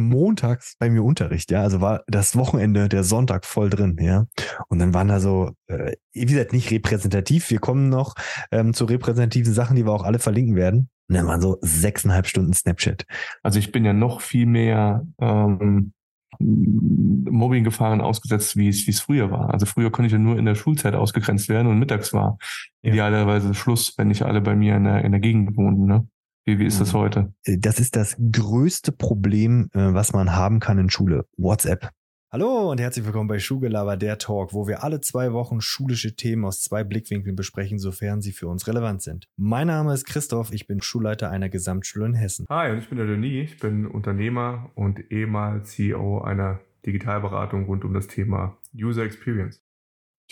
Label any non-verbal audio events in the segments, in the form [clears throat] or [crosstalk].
montags bei mir Unterricht, ja. Also war das Wochenende, der Sonntag voll drin, ja. Und dann waren da so, äh, wie gesagt, nicht repräsentativ. Wir kommen noch ähm, zu repräsentativen Sachen, die wir auch alle verlinken werden. Und dann waren so sechseinhalb Stunden Snapchat. Also ich bin ja noch viel mehr ähm, Mobbing-Gefahren ausgesetzt, wie es, wie es früher war. Also früher konnte ich ja nur in der Schulzeit ausgegrenzt werden und mittags war ja. idealerweise Schluss, wenn nicht alle bei mir in der, in der Gegend wohnten. Ne? Wie, wie ist das mhm. heute? Äh, das ist das größte Problem, äh, was man haben kann in Schule. WhatsApp. Hallo und herzlich willkommen bei Schulgelaber, der Talk, wo wir alle zwei Wochen schulische Themen aus zwei Blickwinkeln besprechen, sofern sie für uns relevant sind. Mein Name ist Christoph, ich bin Schulleiter einer Gesamtschule in Hessen. Hi, und ich bin der Denis, ich bin Unternehmer und ehemals CEO einer Digitalberatung rund um das Thema User Experience.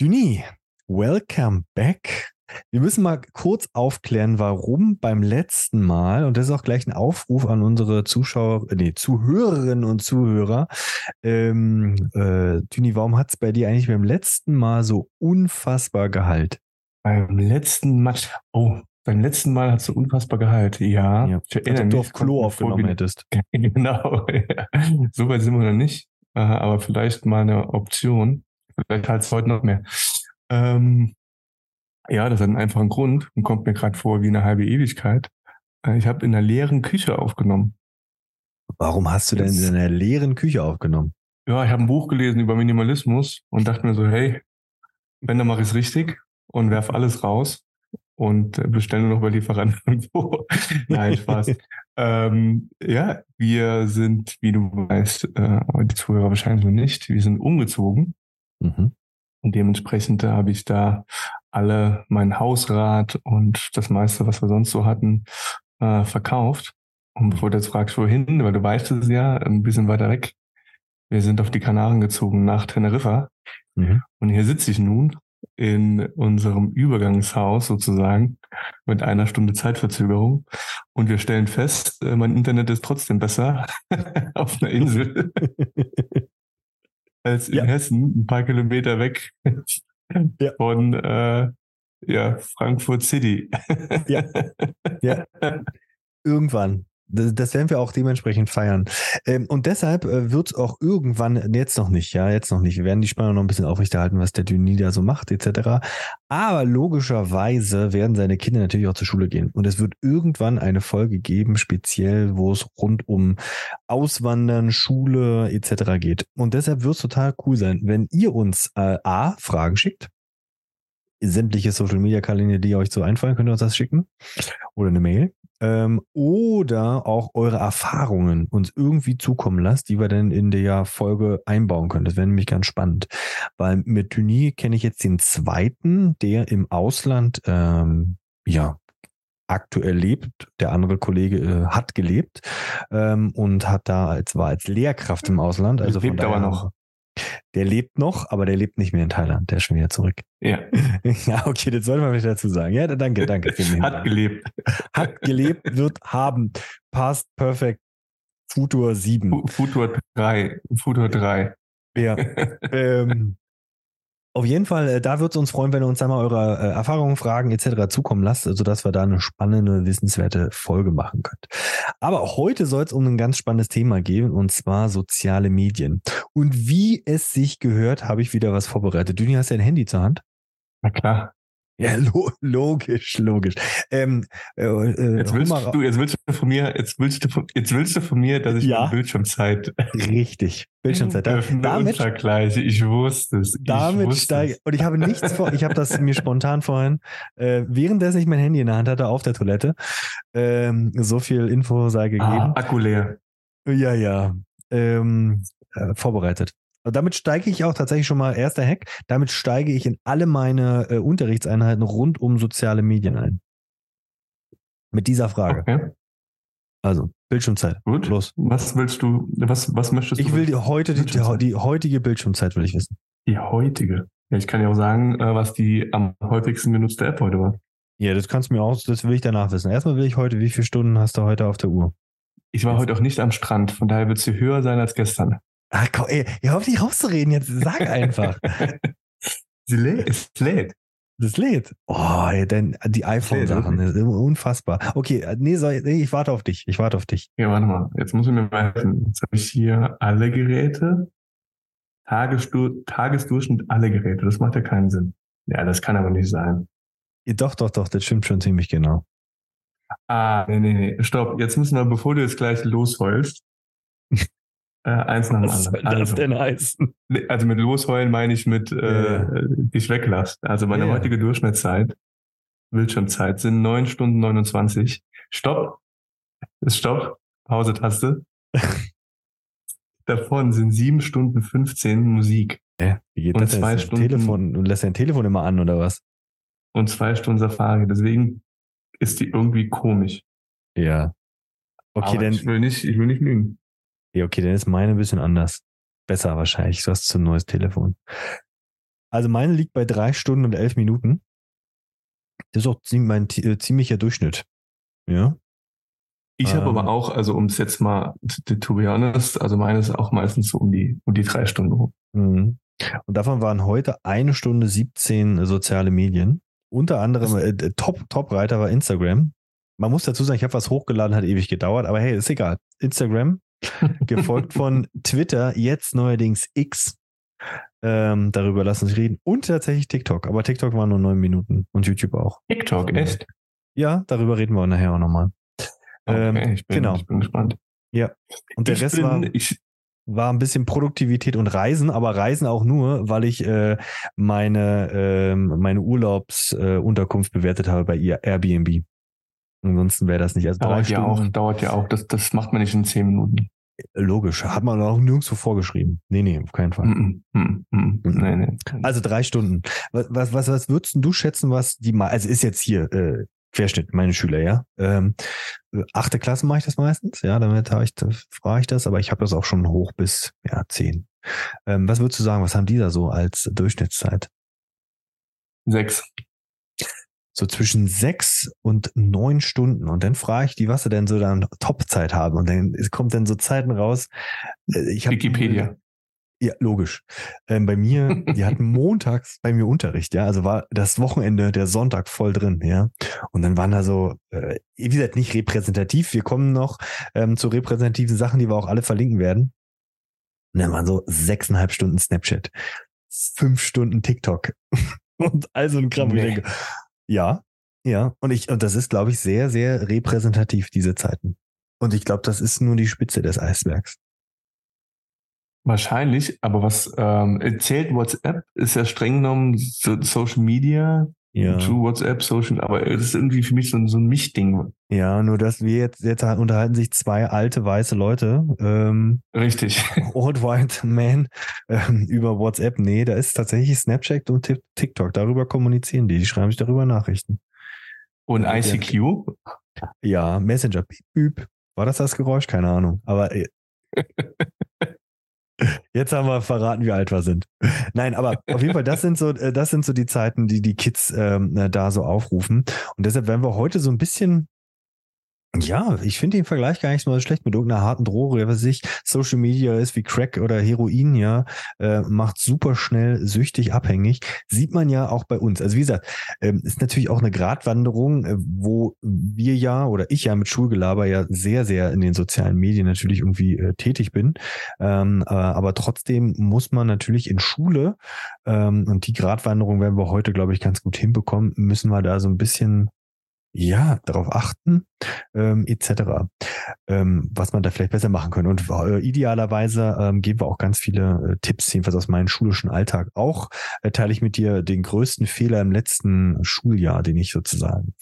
Denis, welcome back. Wir müssen mal kurz aufklären, warum beim letzten Mal, und das ist auch gleich ein Aufruf an unsere Zuschauer, nee, Zuhörerinnen und Zuhörer, ähm, äh, Tüni, warum hat es bei dir eigentlich beim letzten Mal so unfassbar Gehalt? Beim letzten Mal, oh, beim letzten Mal hat es so unfassbar Gehalt, ja. ja ich erinnere mich, du auf Klo aufgenommen hättest. [laughs] Genau, ja. so weit sind wir noch nicht, äh, aber vielleicht mal eine Option. Vielleicht halt es heute noch mehr. Ähm, ja, das hat einen einfachen Grund und kommt mir gerade vor wie eine halbe Ewigkeit. Äh, ich habe in einer leeren Küche aufgenommen. Warum hast du denn in einer leeren Küche aufgenommen? Ja, ich habe ein Buch gelesen über Minimalismus und dachte mir so, hey, wenn, dann mache ich es richtig und werf alles raus und äh, bestelle nur noch bei Lieferanten [laughs] vor. Nein, Spaß. [laughs] ähm, ja, wir sind, wie du weißt, äh, die Zuhörer wahrscheinlich noch nicht, wir sind umgezogen. Mhm. Und dementsprechend habe ich da alle mein Hausrat und das meiste, was wir sonst so hatten, äh, verkauft. Und bevor du jetzt fragst, wohin, weil du weißt es ja, ein bisschen weiter weg. Wir sind auf die Kanaren gezogen nach Teneriffa. Mhm. Und hier sitze ich nun in unserem Übergangshaus sozusagen mit einer Stunde Zeitverzögerung. Und wir stellen fest, äh, mein Internet ist trotzdem besser [laughs] auf einer Insel [laughs] als in ja. Hessen, ein paar Kilometer weg ja. von äh, ja, Frankfurt City. ja. ja. [laughs] Irgendwann. Das werden wir auch dementsprechend feiern. Ähm, und deshalb äh, wird es auch irgendwann, jetzt noch nicht, ja, jetzt noch nicht. Wir werden die Spannung noch ein bisschen aufrechterhalten, was der Duni da so macht, etc. Aber logischerweise werden seine Kinder natürlich auch zur Schule gehen. Und es wird irgendwann eine Folge geben, speziell, wo es rund um Auswandern, Schule, etc. geht. Und deshalb wird es total cool sein, wenn ihr uns äh, A, Fragen schickt sämtliche Social Media Kanäle, die euch so einfallen, könnt ihr uns das schicken. Oder eine Mail ähm, oder auch eure Erfahrungen uns irgendwie zukommen lasst, die wir dann in der Folge einbauen können. Das wäre nämlich ganz spannend. Weil mit Tunis kenne ich jetzt den zweiten, der im Ausland ähm, ja aktuell lebt. Der andere Kollege äh, hat gelebt ähm, und hat da als war als Lehrkraft im Ausland. Also lebt aber noch. Der lebt noch, aber der lebt nicht mehr in Thailand. Der ist schon wieder zurück. Ja. [laughs] ja, okay, das sollte man vielleicht dazu sagen. Ja, danke, danke. Hat gelebt. Hat gelebt, wird haben. Past Perfect Futur 7. Futur 3. Futur 3. Ja. [laughs] ähm, auf jeden Fall, äh, da würde es uns freuen, wenn ihr uns einmal eure äh, Erfahrungen, Fragen etc. zukommen lasst, sodass wir da eine spannende, wissenswerte Folge machen könnt. Aber heute soll es um ein ganz spannendes Thema gehen, und zwar soziale Medien. Und wie es sich gehört, habe ich wieder was vorbereitet. Düni, hast du ein Handy zur Hand? Na klar. Ja, [laughs] lo logisch, logisch. Ähm, äh, äh jetzt, willst du, jetzt willst du von mir, jetzt willst du, jetzt willst du von mir, dass ich ja, Bildschirmzeit. Richtig, Bildschirmzeit. damit vergleiche. Ich wusste es. Damit steige und ich habe nichts vor. Ich habe das mir spontan vorhin, äh, währenddessen ich mein Handy in der Hand hatte auf der Toilette, ähm, so viel Info sei gegeben. Ah, Akku leer. Ja, ja. Ähm, äh, vorbereitet. Damit steige ich auch tatsächlich schon mal, erster Hack, damit steige ich in alle meine äh, Unterrichtseinheiten rund um soziale Medien ein. Mit dieser Frage. Okay. Also, Bildschirmzeit. Gut. Los. Was willst du, was, was möchtest du? Ich will die, heute, die, die, die, heutige Bildschirmzeit will ich wissen. Die heutige? Ja, ich kann ja auch sagen, äh, was die am häufigsten genutzte App heute war. Ja, das kannst du mir auch, das will ich danach wissen. Erstmal will ich heute, wie viele Stunden hast du heute auf der Uhr? Ich war heute auch nicht am Strand, von daher wird sie höher sein als gestern. Ah, komm, ey, ihr hofft nicht rauszureden jetzt. Sag einfach. [laughs] Sie lädt, es lädt. Das lädt. Oh, ey, denn die iPhone-Sachen, das ist unfassbar. Okay, äh, nee, soll, nee, ich warte auf dich. Ich warte auf dich. Ja, warte mal. Jetzt muss ich mir mal helfen. Jetzt habe ich hier alle Geräte. Tagesdur Tagesdurchschnitt alle Geräte. Das macht ja keinen Sinn. Ja, das kann aber nicht sein. Doch, doch, doch, das stimmt schon ziemlich genau. Ah, nee, nee, nee. Stopp. Jetzt müssen wir, bevor du jetzt gleich losheulst, äh, eins nach dem Was anderen. soll das Also, denn heißen? also mit losheulen meine ich mit äh, Ja. dich weglassen. Also meine Ja. heutige Durchschnittszeit, Bildschirmzeit, sind neun Stunden 29. Stopp. Ist Stopp. Pause-Taste. [laughs] Davon sind sieben Stunden 15 Musik Ja, wie geht Und das denn? zwei Stunden- Telefon, du lässt dein Telefon immer an oder was? und zwei Stunden Safari. Deswegen ist die irgendwie komisch. Ja. Okay, Aber dann, ich will nicht, ich will nicht lügen. Ja, okay, dann ist meine ein bisschen anders. Besser wahrscheinlich. Du hast so ein neues Telefon. Also meine liegt bei drei Stunden und elf Minuten. Das ist auch mein äh, ziemlicher Durchschnitt. Ja. Ich habe Ähm. aber auch, also um es jetzt mal to, be honest, also meine ist auch meistens so um die, um die drei Stunden rum. Mhm. Und davon waren heute eine Stunde 17 soziale Medien. Unter anderem äh, äh, Top, Top-Reiter war Instagram. Man muss dazu sagen, ich habe was hochgeladen, hat ewig gedauert, aber hey, ist egal. Instagram, gefolgt von Twitter, jetzt neuerdings X. Ähm, darüber lassen sich reden. Und tatsächlich TikTok. Aber TikTok war nur neun Minuten und YouTube auch. TikTok, echt? Ja, darüber reden wir nachher auch nochmal. Ähm, Okay, ich bin, genau. ich bin gespannt. Und der ich Rest bin, war, war ein bisschen Produktivität und Reisen, aber Reisen auch nur, weil ich äh, meine, ähm, meine Urlaubsunterkunft äh, bewertet habe bei Airbnb. Ansonsten wäre das nicht. Also dauert ja auch, dauert ja auch. Das, das macht man nicht in zehn Minuten. Logisch. Hat man auch nirgendwo vorgeschrieben. Nee, nee, auf keinen Fall. Mm, mm, mm, mm. Nee, nee. Also drei Stunden. Was, was, was, was würdest du schätzen, was die mal, also ist jetzt hier äh, Querschnitt, meine Schüler, ja. Ähm, äh, achte Klasse mache ich das meistens, ja, damit habe ich, frage ich das, aber ich habe das auch schon hoch bis ja, zehn. Ähm, was würdest du sagen, was haben die da so als Durchschnittszeit? Sechs. So zwischen sechs und neun Stunden. Und dann frage ich die, was sie denn so dann Topzeit haben. Und dann es kommt dann so Zeiten raus. äh, Ich hab, Wikipedia. Ja, logisch. Ähm, bei mir, [laughs] die hatten montags bei mir Unterricht, ja. Also war das Wochenende, der Sonntag voll drin, ja. Und dann waren da so, äh, wie gesagt, nicht repräsentativ. Wir kommen noch ähm, zu repräsentativen Sachen, die wir auch alle verlinken werden. Und dann waren so sechseinhalb Stunden Snapchat, fünf Stunden TikTok [laughs] und all so ein Kram. wo Ich Nee. denke, ja, ja. Und ich, und das ist, glaube ich, sehr, sehr repräsentativ, diese Zeiten. Und ich glaube, das ist nur die Spitze des Eisbergs. Wahrscheinlich, aber was ähm, zählt WhatsApp? Ist ja streng genommen so, Social Media, Ja. True WhatsApp, Social, aber es ist irgendwie für mich so, ein- so ein Mischding. Ja, nur dass wir jetzt, jetzt unterhalten sich zwei alte weiße Leute, ähm, Richtig. [laughs] Old White Man, ähm, über WhatsApp. Nee, da ist tatsächlich Snapchat und Tik- TikTok. Darüber kommunizieren die. Die schreiben sich darüber Nachrichten. Und ICQ? Ja, Messenger. Piep. War das das Geräusch? Keine Ahnung. Aber äh, [laughs] jetzt haben wir verraten, wie alt wir sind. Nein, aber auf jeden Fall, das sind so, äh, das sind so die Zeiten, die die Kids ähm, äh, da so aufrufen. Und deshalb werden wir heute so ein bisschen ja, ich finde den Vergleich gar nicht so schlecht mit irgendeiner harten Droge, was ich, Social Media ist wie Crack oder Heroin, ja, äh, macht super schnell süchtig abhängig. Sieht man ja auch bei uns. Also wie gesagt, ähm, ist natürlich auch eine Gratwanderung, äh, wo wir ja oder ich ja mit Schulgelaber ja sehr, sehr in den sozialen Medien natürlich irgendwie äh, tätig bin. Ähm, äh, aber trotzdem muss man natürlich in Schule, ähm, und die Gratwanderung werden wir heute, glaube ich, ganz gut hinbekommen, müssen wir da so ein bisschen ja, darauf achten, ähm, etc. Ähm, was man da vielleicht besser machen könnte. Und äh, idealerweise ähm, geben wir auch ganz viele äh, Tipps, jedenfalls aus meinem schulischen Alltag. Auch äh, teile ich mit dir den größten Fehler im letzten Schuljahr, den ich sozusagen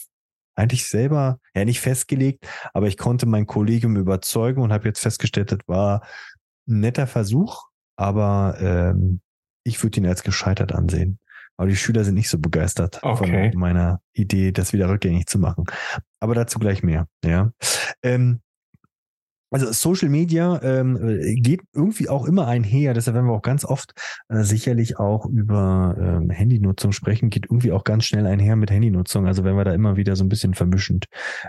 eigentlich selber, ja nicht festgelegt, aber ich konnte mein Kollegium überzeugen und habe jetzt festgestellt, das war ein netter Versuch, aber ähm, ich würde ihn als gescheitert ansehen. Aber die Schüler sind nicht so begeistert Okay. von meiner Idee, das wieder rückgängig zu machen. Aber dazu gleich mehr. Ja. Ähm, also Social Media ähm, äh, geht irgendwie auch immer einher, deshalb werden wir auch ganz oft äh, sicherlich auch über ähm, Handynutzung sprechen, geht irgendwie auch ganz schnell einher mit Handynutzung. Also wenn wir da immer wieder so ein bisschen vermischend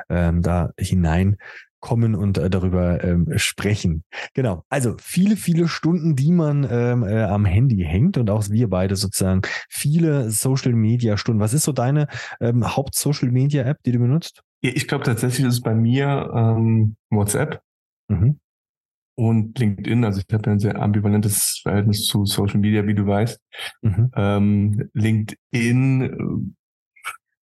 ähm, da hinein kommen und äh, darüber ähm, sprechen. Genau. Also viele, viele Stunden, die man ähm, äh, am Handy hängt und auch wir beide sozusagen viele Social Media Stunden. Was ist so deine ähm, Haupt-Social Media App, die du benutzt? Ich glaube tatsächlich ist es bei mir ähm, WhatsApp mhm. und LinkedIn. Also ich habe ein sehr ambivalentes Verhältnis zu Social Media, wie du weißt. Mhm. Ähm, LinkedIn äh,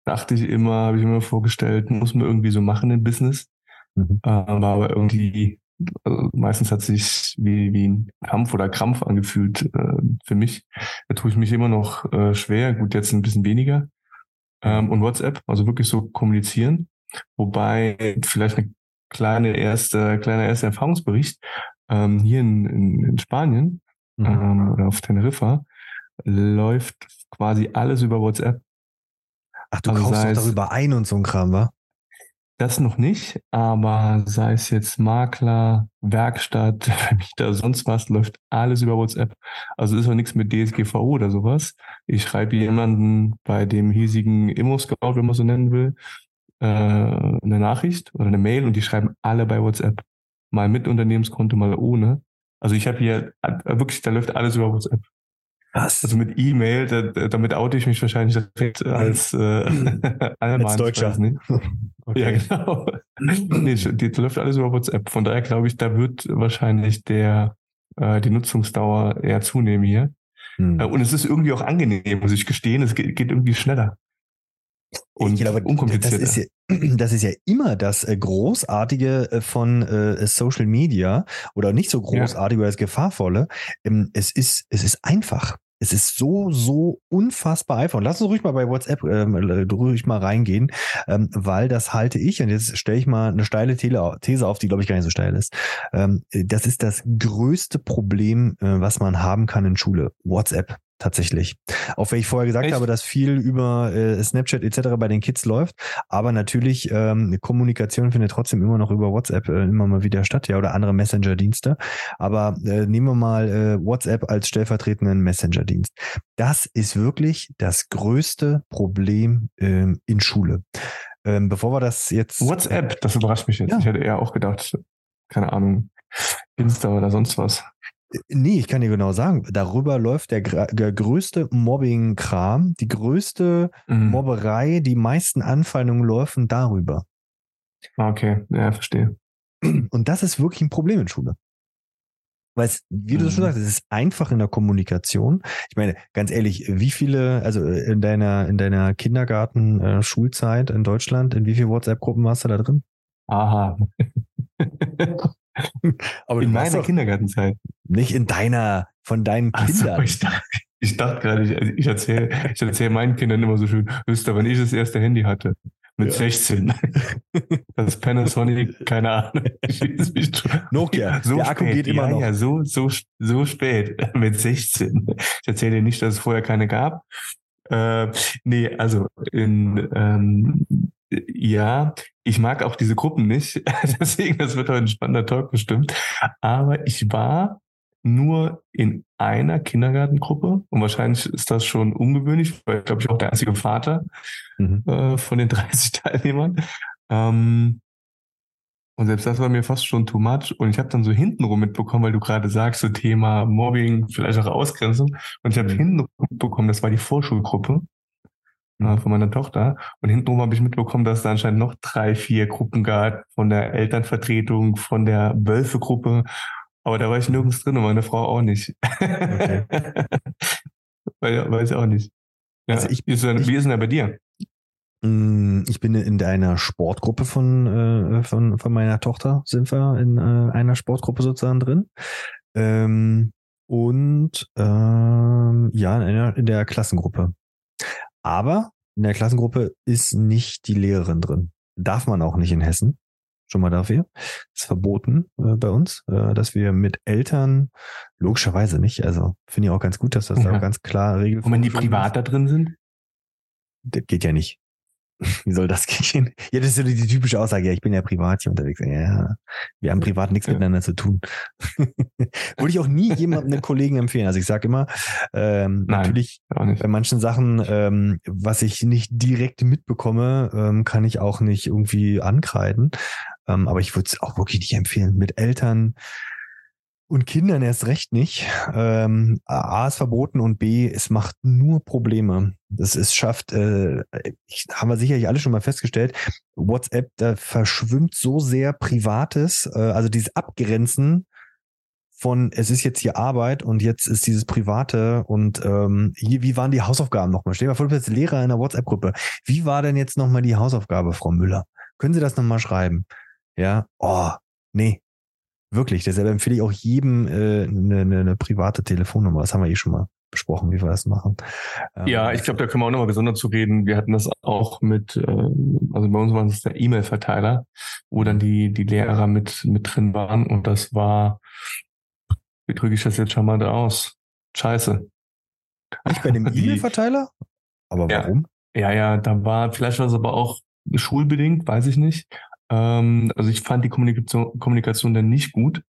dachte ich immer, habe ich immer vorgestellt, muss man irgendwie so machen im Business. Mhm. Äh, war aber irgendwie, also meistens hat sich wie, wie ein Kampf oder Krampf angefühlt äh, für mich. Da tue ich mich immer noch äh, schwer, gut, jetzt ein bisschen weniger. Ähm, und WhatsApp, also wirklich so kommunizieren. Wobei vielleicht eine kleine erste, kleiner erster Erfahrungsbericht ähm, hier in, in, in Spanien mhm. ähm, oder auf Teneriffa läuft quasi alles über WhatsApp. Ach, du also kaufst doch darüber ein und so ein Kram, wa? Das noch nicht, aber sei es jetzt Makler, Werkstatt, [laughs] Vermieter, sonst was, läuft alles über WhatsApp. Also ist auch nichts mit DSGVO oder sowas. Ich schreibe jemanden bei dem hiesigen Immo-Scout, wenn man so nennen will, äh, eine Nachricht oder eine Mail und die schreiben alle bei WhatsApp. Mal mit Unternehmenskonto, mal ohne. Also ich habe hier äh, wirklich, da läuft alles über WhatsApp. Was? Also mit E-Mail, da, damit oute ich mich wahrscheinlich direkt als äh. [laughs] Als Deutscher. Nicht. Okay. Ja, genau. nee, die, die läuft alles über WhatsApp. Von daher glaube ich, da wird wahrscheinlich der äh, die Nutzungsdauer eher zunehmen hier. Hm. Äh, und es ist irgendwie auch angenehm, muss ich gestehen. Es geht, geht irgendwie schneller. Und ich glaube, unkomplizierter. Das ist, ja, [clears throat] das ist ja immer das äh, Großartige äh, von äh, Social Media oder nicht so großartig ja. oder das Gefahrvolle. Ähm, es ist, es ist einfach. Es ist so, so unfassbar einfach. Und lass uns ruhig mal bei WhatsApp ähm, ruhig mal reingehen, ähm, weil das halte ich, und jetzt stelle ich mal eine steile These auf, die glaube ich gar nicht so steil ist. Ähm, das ist das größte Problem, äh, was man haben kann in Schule. WhatsApp tatsächlich. Auch wenn ich vorher gesagt Echt? habe, dass viel über äh, Snapchat etc. bei den Kids läuft, aber natürlich ähm, Kommunikation findet trotzdem immer noch über WhatsApp äh, immer mal wieder statt, ja, oder andere Messenger-Dienste. Aber äh, nehmen wir mal äh, WhatsApp als stellvertretenden Messenger-Dienst. Das ist wirklich das größte Problem ähm, in Schule. Ähm, bevor wir das jetzt. WhatsApp, das überrascht mich jetzt. Ja. Ich hätte eher auch gedacht, keine Ahnung, Insta oder sonst was. Nee, ich kann dir genau sagen, darüber läuft der, der größte Mobbing-Kram, die größte mhm. Mobberei, die meisten Anfeindungen laufen darüber. Ah, okay, ja, verstehe. Und das ist wirklich ein Problem in Schule. Weil es, wie du mhm. schon sagst, es ist einfach in der Kommunikation. Ich meine, ganz ehrlich, wie viele, also in deiner, in deiner Kindergarten-Schulzeit äh, in Deutschland, in wie viele WhatsApp-Gruppen warst du da drin? Aha. [laughs] [laughs] Aber in meiner Kindergartenzeit. Nicht in deiner, von deinen Kindern. So, ich, dachte, ich dachte gerade, ich, ich erzähle ich erzähl meinen Kindern immer so schön, wisst ihr, wenn ich das erste Handy hatte, mit ja. 16. [laughs] Das Panasonic, keine Ahnung. [laughs] Nokia, so der Akku geht immer ja, noch. Ja, so, so, so spät, mit 16. Ich erzähle dir nicht, dass es vorher keine gab. Äh, nee, also in, ähm, ja, ich mag auch diese Gruppen nicht. [laughs] Deswegen, das wird heute ein spannender Talk bestimmt. Aber ich war nur in einer Kindergartengruppe und wahrscheinlich ist das schon ungewöhnlich, weil glaube ich auch der einzige Vater mhm. äh, von den [laughs] 30 Teilnehmern. Ähm, und selbst das war mir fast schon too much. Und ich habe dann so hintenrum mitbekommen, weil du gerade sagst, so Thema Mobbing, vielleicht auch Ausgrenzung. Und ich habe mhm. hintenrum mitbekommen, das war die Vorschulgruppe äh, von meiner Tochter. Und hintenrum habe ich mitbekommen, dass es da anscheinend noch drei, vier Gruppen gab von der Elternvertretung, von der Wölfe-Gruppe. Aber da war ich nirgends drin und meine Frau auch nicht. Okay. [laughs] weiß, weiß auch nicht. Ja, also ich, wie, ist denn, ich, wie ist denn da bei dir? Mm, ich bin in einer Sportgruppe von, äh, von, von meiner Tochter, sind wir in äh, einer Sportgruppe sozusagen drin. Ähm, und ähm, ja, in, einer, in der Klassengruppe. Aber in der Klassengruppe ist nicht die Lehrerin drin. Darf man auch nicht in Hessen. Schon mal dafür. Ist verboten äh, bei uns, äh, dass wir mit Eltern, logischerweise nicht, also finde ich auch ganz gut, dass das ja. da ganz klar regelt. Und wenn die privat da drin sind? Das geht ja nicht. [laughs] Wie soll das gehen? Ja, das ist so die, die typische Aussage. Ja, ich bin ja privat hier unterwegs. Ja, wir haben privat nichts ja. miteinander zu tun. [laughs] Würde ich auch nie jemandem einen Kollegen empfehlen. Also ich sage immer, ähm, Nein, natürlich bei manchen Sachen, ähm, was ich nicht direkt mitbekomme, ähm, kann ich auch nicht irgendwie ankreiden. Ähm, aber ich würde es auch wirklich nicht empfehlen. Mit Eltern und Kindern erst recht nicht. Ähm, A ist verboten und B, es macht nur Probleme. Das ist schafft, äh, ich, haben wir sicherlich alle schon mal festgestellt, WhatsApp, da verschwimmt so sehr Privates, äh, also dieses Abgrenzen von, es ist jetzt hier Arbeit und jetzt ist dieses Private und ähm, hier, wie waren die Hausaufgaben nochmal? Stell dir mal vor, du bist Lehrer in einer WhatsApp-Gruppe. Wie war denn jetzt nochmal die Hausaufgabe, Frau Müller? Können Sie das nochmal schreiben? Ja, oh, nee, Wirklich, deshalb empfehle ich auch jedem äh, eine, eine, eine private Telefonnummer. Das haben wir eh schon mal besprochen, wie wir das machen. Ähm, ja, ich glaube, da können wir auch nochmal besonders zu reden. Wir hatten das auch mit, äh, also bei uns war es der E-Mail-Verteiler, wo dann die, die Lehrer mit, mit drin waren und das war, wie drücke ich das jetzt schon mal aus? Scheiße. Nicht bei dem [laughs] E-Mail-Verteiler? Aber warum? Ja, ja, ja, da war, vielleicht war es aber auch schulbedingt, weiß ich nicht. Ähm, also ich fand die Kommunikation, Kommunikation dann nicht gut.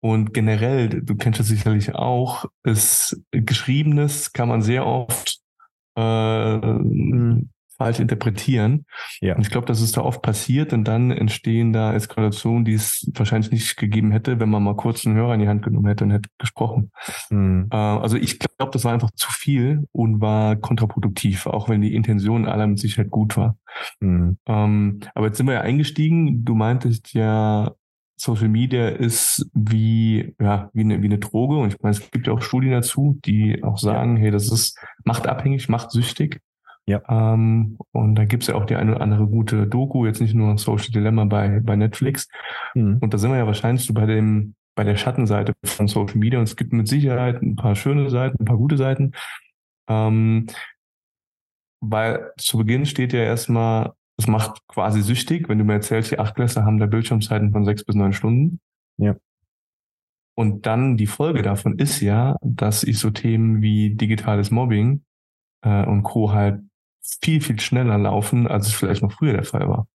Und generell, du kennst das sicherlich auch, ist Geschriebenes kann man sehr oft äh, mhm falsch interpretieren. Ja. Und ich glaube, das ist da oft passiert und dann entstehen da Eskalationen, die es wahrscheinlich nicht gegeben hätte, wenn man mal kurz einen Hörer in die Hand genommen hätte und hätte gesprochen. Mhm. Äh, also ich glaube, das war einfach zu viel und war kontraproduktiv, auch wenn die Intention aller mit Sicherheit gut war. Mhm. Ähm, aber jetzt sind wir ja eingestiegen. Du meintest ja, Social Media ist wie, ja, wie eine, wie eine Droge. Und ich meine, es gibt ja auch Studien dazu, die auch sagen, hey, das ist, macht abhängig, macht süchtig. Ja. Ähm, und da gibt's ja auch die eine oder andere gute Doku, jetzt nicht nur Social Dilemma bei, bei Netflix. Mhm. Und da sind wir ja wahrscheinlich so bei dem, bei der Schattenseite von Social Media. Und es gibt mit Sicherheit ein paar schöne Seiten, ein paar gute Seiten. Ähm, weil zu Beginn steht ja erstmal, es macht quasi süchtig, wenn du mir erzählst, die Achtklässler haben da Bildschirmzeiten von sechs bis neun Stunden. Ja. Und dann die Folge davon ist ja, dass ich so Themen wie digitales Mobbing äh, und Co. halt viel, viel schneller laufen, als es vielleicht noch früher der Fall war.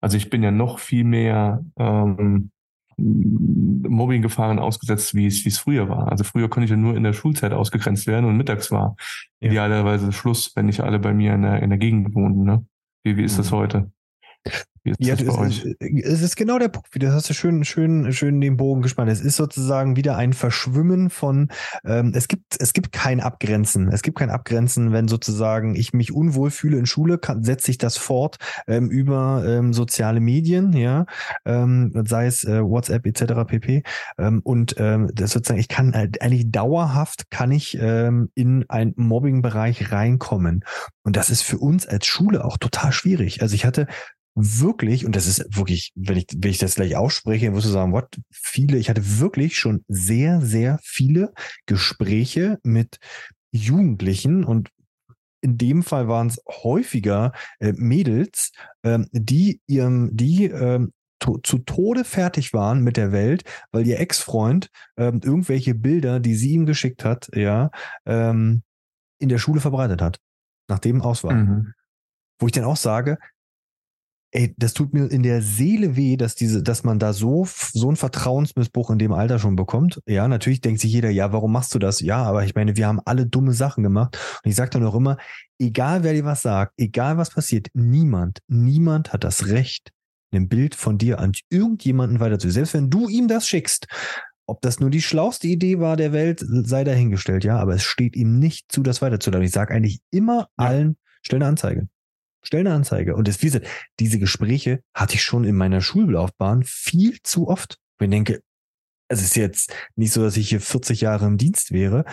Also ich bin ja noch viel mehr ähm, Mobbing-Gefahren ausgesetzt, wie es, wie es früher war. Also früher konnte ich ja nur in der Schulzeit ausgegrenzt werden und mittags war ja. idealerweise Schluss, wenn nicht alle bei mir in der, in der Gegend wohnten. Ne? Wie, wie ist mhm. das heute? Ja, es, es, ist genau der Punkt, wie du hast du schön, schön, schön den Bogen gespannt. Es ist sozusagen wieder ein Verschwimmen von, ähm, es gibt, es gibt kein Abgrenzen. Es gibt kein Abgrenzen, wenn sozusagen ich mich unwohl fühle in Schule, setze ich das fort ähm, über ähm, soziale Medien, ja, ähm, sei es äh, WhatsApp etc. pp. Ähm, und ähm, das sozusagen, ich kann halt eigentlich dauerhaft kann ich ähm, in einen Mobbing-Bereich reinkommen. Und das ist für uns als Schule auch total schwierig. Also ich hatte wirklich, und das ist wirklich, wenn ich, wenn ich das gleich ausspreche, wirst du sagen, what, viele, ich hatte wirklich schon sehr, sehr viele Gespräche mit Jugendlichen und in dem Fall waren es häufiger äh, Mädels, ähm, die ihrem, die ähm, to zu Tode fertig waren mit der Welt, weil ihr Ex-Freund ähm, irgendwelche Bilder, die sie ihm geschickt hat, ja, ähm, in der Schule verbreitet hat, nachdem aus war. Mhm. Wo ich dann auch sage, ey, das tut mir in der Seele weh, dass diese, dass man da so, so einen Vertrauensmissbrauch in dem Alter schon bekommt. Ja, natürlich denkt sich jeder, ja, warum machst du das? Ja, aber ich meine, wir haben alle dumme Sachen gemacht. Und ich sage dann auch immer, egal wer dir was sagt, egal was passiert, niemand, niemand hat das Recht, ein Bild von dir an irgendjemanden weiterzugeben. Selbst wenn du ihm das schickst, ob das nur die schlauste Idee war der Welt, sei dahingestellt, ja, aber es steht ihm nicht zu, das weiterzuladen. Ich sage eigentlich immer allen, stell eine Anzeige. Stell eine Anzeige. Und das, wie gesagt, diese Gespräche hatte ich schon in meiner Schullaufbahn viel zu oft. Ich denke, es ist jetzt nicht so, dass ich hier 40 Jahre im Dienst wäre.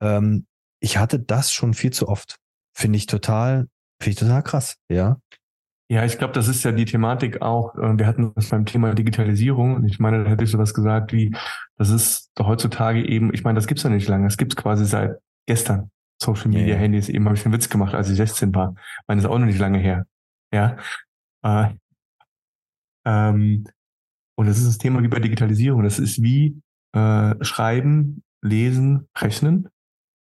Ähm, ich hatte das schon viel zu oft. Finde ich total, finde ich total krass, ja. Ja, ich glaube, das ist ja die Thematik auch. Äh, wir hatten das beim Thema Digitalisierung und ich meine, da hätte ich sowas gesagt wie, das ist heutzutage eben, ich meine, das gibt's ja nicht lange, das gibt's quasi seit gestern. Social Media Handys. Eben habe ich einen Witz gemacht, als ich 16 war. Meine, das ist auch noch nicht lange her. Ja. Äh, ähm, und das ist das Thema wie bei Digitalisierung. Das ist wie äh, Schreiben, Lesen, Rechnen.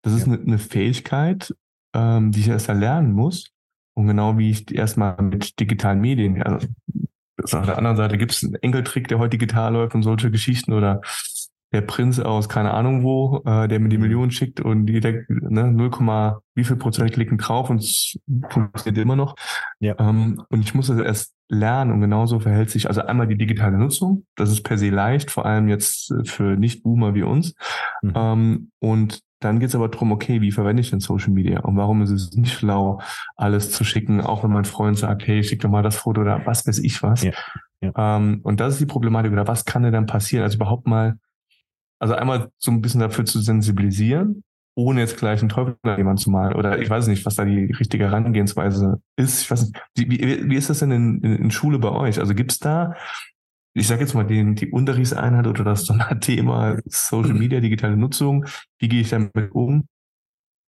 Das ist ja. eine, eine Fähigkeit, ähm, die ich erst erlernen muss. Und genau wie ich erstmal mit digitalen Medien, also auf der anderen Seite gibt es einen Enkeltrick, der heute digital läuft und solche Geschichten oder der Prinz aus keine Ahnung wo, äh, der mir die Mhm. Millionen schickt und jeder ne, 0, wie viel Prozent klicken drauf und es funktioniert immer noch. Ja. Ähm, und ich muss das erst lernen und genauso verhält sich also einmal die digitale Nutzung. Das ist per se leicht, vor allem jetzt für Nicht-Boomer wie uns. Mhm. Ähm, und dann geht's aber drum, okay, wie verwende ich denn Social Media? Und warum ist es nicht schlau, alles zu schicken, auch wenn mein Freund sagt, hey, schick doch mal das Foto oder was weiß ich was. Ja, Ähm, und das ist die Problematik, oder was kann denn dann passieren? Also überhaupt mal, also einmal so ein bisschen dafür zu sensibilisieren, ohne jetzt gleich einen Teufel an jemanden zu malen. Oder ich weiß nicht, was da die richtige Herangehensweise ist. Ich weiß nicht, wie, wie, ist das denn in, in, in Schule bei euch? Also gibt's da, ich sage jetzt mal, den, die Unterrichtseinheit oder das [laughs] Thema Social Media, digitale Nutzung, wie gehe ich damit um?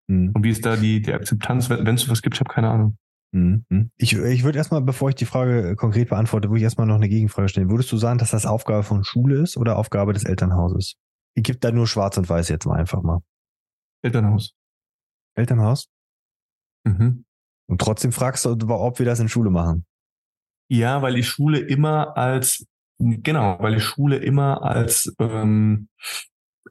Mhm. Und wie ist da die, die Akzeptanz, wenn es sowas gibt? Ich habe keine Ahnung. Mhm. Ich, ich würde erstmal, bevor ich die Frage äh, konkret beantworte, würde ich erstmal noch eine Gegenfrage stellen. Würdest du sagen, dass das Aufgabe von Schule ist oder Aufgabe des Elternhauses? Ich gebe da nur schwarz und weiß jetzt mal einfach mal. Elternhaus. Elternhaus? Mhm. Und trotzdem fragst du, ob wir das in Schule machen. Ja, weil ich Schule immer als, genau, weil ich Schule immer als ähm,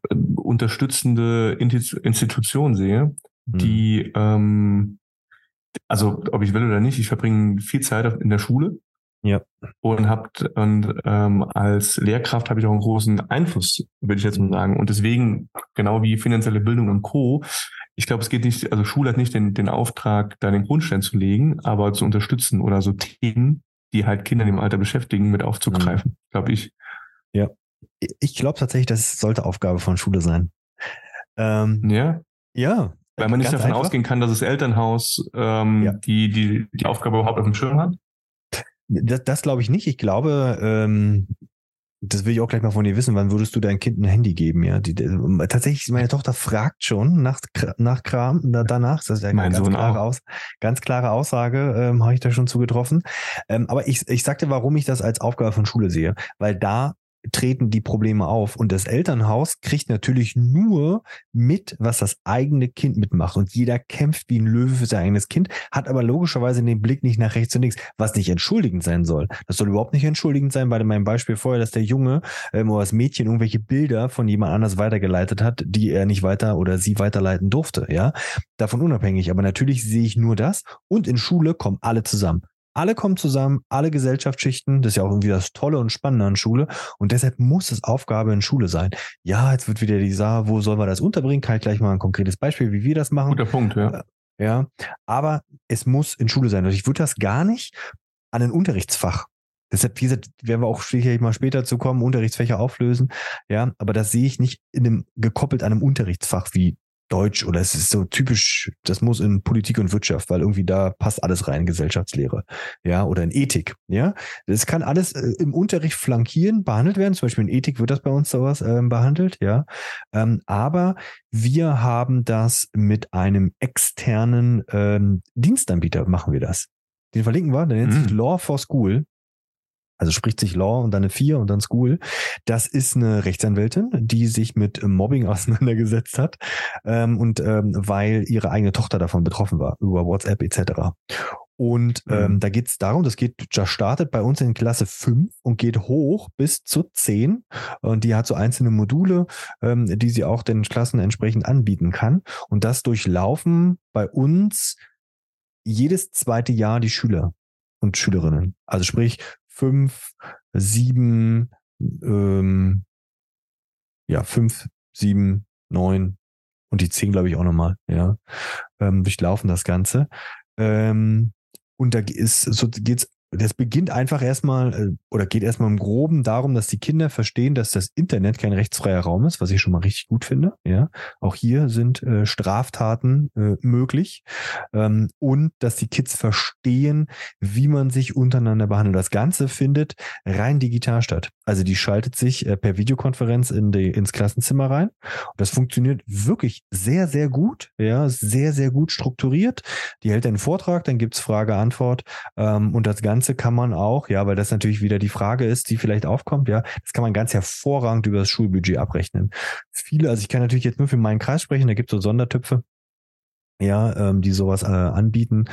äh, unterstützende Institution sehe, Mhm. die, ähm, also ob ich will oder nicht, ich verbringe viel Zeit in der Schule. Ja. Und habt und ähm, als Lehrkraft habe ich auch einen großen Einfluss, würde ich jetzt mal sagen. Und deswegen, genau wie finanzielle Bildung und Co., ich glaube, es geht nicht, also Schule hat nicht den, den Auftrag, da den Grundstein zu legen, aber zu unterstützen oder so Themen, die halt Kinder im Alter beschäftigen, mit aufzugreifen, glaube ich. Ich glaube tatsächlich, das sollte Aufgabe von Schule sein. Ähm, Ja, ja. weil man nicht davon einfach. ausgehen kann, dass das Elternhaus ähm, Ja. die, die, die Aufgabe überhaupt auf dem Schirm hat. Das, das glaube ich nicht. Ich glaube, ähm, das will ich auch gleich mal von dir wissen. Wann würdest du dein Kind ein Handy geben? Ja, die, tatsächlich, meine Tochter fragt schon nach, nach Kram da, danach. Das ist ja eine Mein ganz Sohn klare, auch. Aus, ganz klare Aussage, ähm, habe ich da schon zugetroffen. Ähm, aber ich, ich sagte, warum ich das als Aufgabe von Schule sehe. Weil da treten die Probleme auf. Und das Elternhaus kriegt natürlich nur mit, was das eigene Kind mitmacht. Und jeder kämpft wie ein Löwe für sein eigenes Kind, hat aber logischerweise den Blick nicht nach rechts und links, was nicht entschuldigend sein soll. Das soll überhaupt nicht entschuldigend sein, bei meinem Beispiel vorher, dass der Junge ähm, oder das Mädchen irgendwelche Bilder von jemand anders weitergeleitet hat, die er nicht weiter oder sie weiterleiten durfte. Ja, davon unabhängig. Aber natürlich sehe ich nur das. Und in Schule kommen alle zusammen. Alle kommen zusammen, alle Gesellschaftsschichten. Das ist ja auch irgendwie das Tolle und Spannende an Schule. Und deshalb muss es Aufgabe in Schule sein. Ja, jetzt wird wieder die Sache, wo sollen wir das unterbringen? Kann ich gleich mal ein konkretes Beispiel, wie wir das machen. Guter Punkt, ja. Ja, aber es muss in Schule sein. Und ich würde das gar nicht an ein Unterrichtsfach. Deshalb, wie gesagt, werden wir auch sicherlich mal später zu kommen, Unterrichtsfächer auflösen. Ja, aber das sehe ich nicht in einem, gekoppelt an einem Unterrichtsfach wie Deutsch oder es ist so typisch, das muss in Politik und Wirtschaft, weil irgendwie da passt alles rein, Gesellschaftslehre, ja, oder in Ethik, ja. Das kann alles äh, im Unterricht flankieren, behandelt werden. Zum Beispiel in Ethik wird das bei uns sowas ähm, behandelt, ja. Ähm, aber wir haben das mit einem externen ähm, Dienstanbieter, machen wir das. Den verlinken wir, der nennt sich Mhm. Law for School. Also spricht sich Law und dann eine 4 und dann School. Das ist eine Rechtsanwältin, die sich mit Mobbing [laughs] auseinandergesetzt hat ähm, und ähm, weil ihre eigene Tochter davon betroffen war, über WhatsApp etc. Und ähm, Mhm. da geht es darum, das geht, das startet bei uns in Klasse 5 und geht hoch bis zu 10. Und die hat so einzelne Module, ähm, die sie auch den Klassen entsprechend anbieten kann. Und das durchlaufen bei uns jedes zweite Jahr die Schüler und Schülerinnen. Also sprich fünf, sieben, ähm, ja, fünf, sieben, neun und die zehn, glaube ich, auch nochmal, ja, ähm, durchlaufen das Ganze. Ähm, und da ist, so geht's, das beginnt einfach erstmal äh, oder geht erstmal im Groben darum, dass die Kinder verstehen, dass das Internet kein rechtsfreier Raum ist, was ich schon mal richtig gut finde. Ja, auch hier sind äh, Straftaten äh, möglich ähm, und dass die Kids verstehen, wie man sich untereinander behandelt. Das Ganze findet rein digital statt. Also die schaltet sich äh, per Videokonferenz in die, ins Klassenzimmer rein. Und das funktioniert wirklich sehr, sehr gut. Ja, sehr, sehr gut strukturiert. Die hält einen Vortrag, dann gibt's Frage-Antwort ähm, und das Ganze kann man auch, ja, weil das natürlich wieder die Frage ist, die vielleicht aufkommt, ja, das kann man ganz hervorragend über das Schulbudget abrechnen. Viele, also ich kann natürlich jetzt nur für meinen Kreis sprechen, da gibt's so Sondertöpfe, ja, ähm, die sowas äh, anbieten.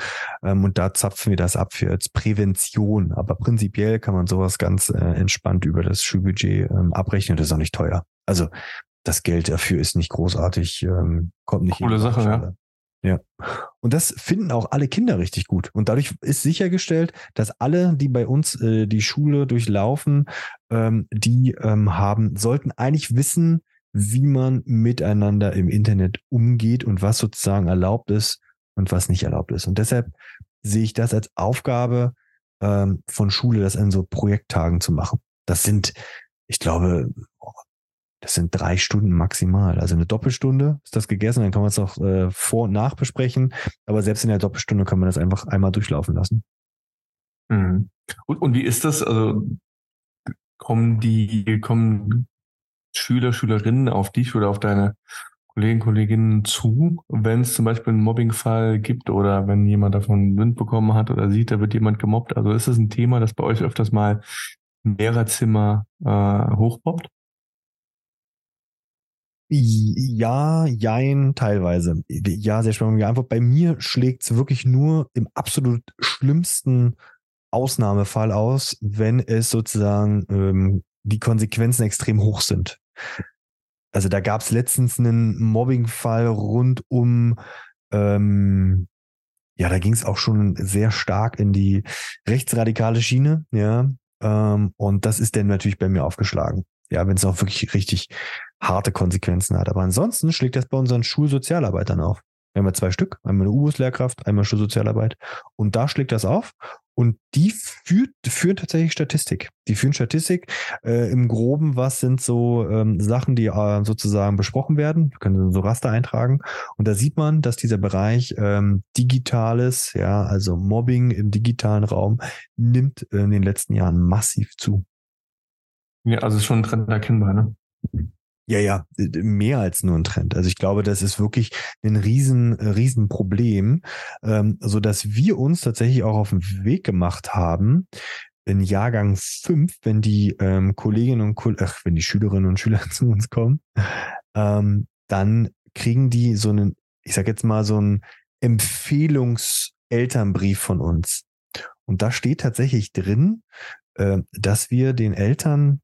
Ähm, und da zapfen wir das ab für als Prävention. Aber prinzipiell kann man sowas ganz äh, entspannt über das Schulbudget ähm, abrechnen. Das ist auch nicht teuer. Also das Geld dafür ist nicht großartig, ähm, kommt nicht. Coole Sache, ja. Ja. Und das finden auch alle Kinder richtig gut. Und dadurch ist sichergestellt, dass alle, die bei uns äh, die Schule durchlaufen, ähm, die ähm, haben, sollten eigentlich wissen, wie man miteinander im Internet umgeht und was sozusagen erlaubt ist und was nicht erlaubt ist. Und deshalb sehe ich das als Aufgabe ähm, von Schule, das an so Projekttagen zu machen. Das sind, ich glaube, das sind drei Stunden maximal. Also eine Doppelstunde ist das gegessen, dann kann man es auch äh, vor und nach besprechen. Aber selbst in der Doppelstunde kann man das einfach einmal durchlaufen lassen. Mhm. Und, und wie ist das? Also kommen die, kommen Schüler, Schülerinnen auf dich oder auf deine Kollegen, Kolleginnen zu, wenn es zum Beispiel einen Mobbingfall gibt oder wenn jemand davon Wind bekommen hat oder sieht, da wird jemand gemobbt. Also ist das ein Thema, das bei euch öfters mal im Lehrerzimmer äh, hochpoppt? Ja, jein, teilweise. Ja, sehr spannend. Antwort. Bei mir schlägt es wirklich nur im absolut schlimmsten Ausnahmefall aus, wenn es sozusagen ähm, die Konsequenzen extrem hoch sind. Also da gab es letztens einen Mobbingfall rund um, ähm, ja, da ging es auch schon sehr stark in die rechtsradikale Schiene, ja. Ähm, und das ist dann natürlich bei mir aufgeschlagen. Ja, wenn es auch wirklich richtig harte Konsequenzen hat. Aber ansonsten schlägt das bei unseren Schulsozialarbeitern auf. Wir haben ja zwei Stück, einmal eine U-Bus-Lehrkraft, einmal Schulsozialarbeit. Und da schlägt das auf. Und die führt, führen tatsächlich Statistik. Die führen Statistik. Äh, Im Groben, was sind so ähm, Sachen, die äh, sozusagen besprochen werden? Wir können so Raster eintragen. Und da sieht man, dass dieser Bereich ähm, Digitales, ja, also Mobbing im digitalen Raum, nimmt in den letzten Jahren massiv zu. Ja, also schon ein Trend erkennbar, ne? Ja, ja, mehr als nur ein Trend. Also ich glaube, das ist wirklich ein riesen, riesen Problem, ähm, so dass wir uns tatsächlich auch auf den Weg gemacht haben, in Jahrgang fünf, wenn die ähm, Kolleginnen und ach, wenn die Schülerinnen und Schüler [laughs] zu uns kommen, ähm, dann kriegen die so einen, ich sag jetzt mal so einen Empfehlungselternbrief von uns. Und da steht tatsächlich drin, äh, dass wir den Eltern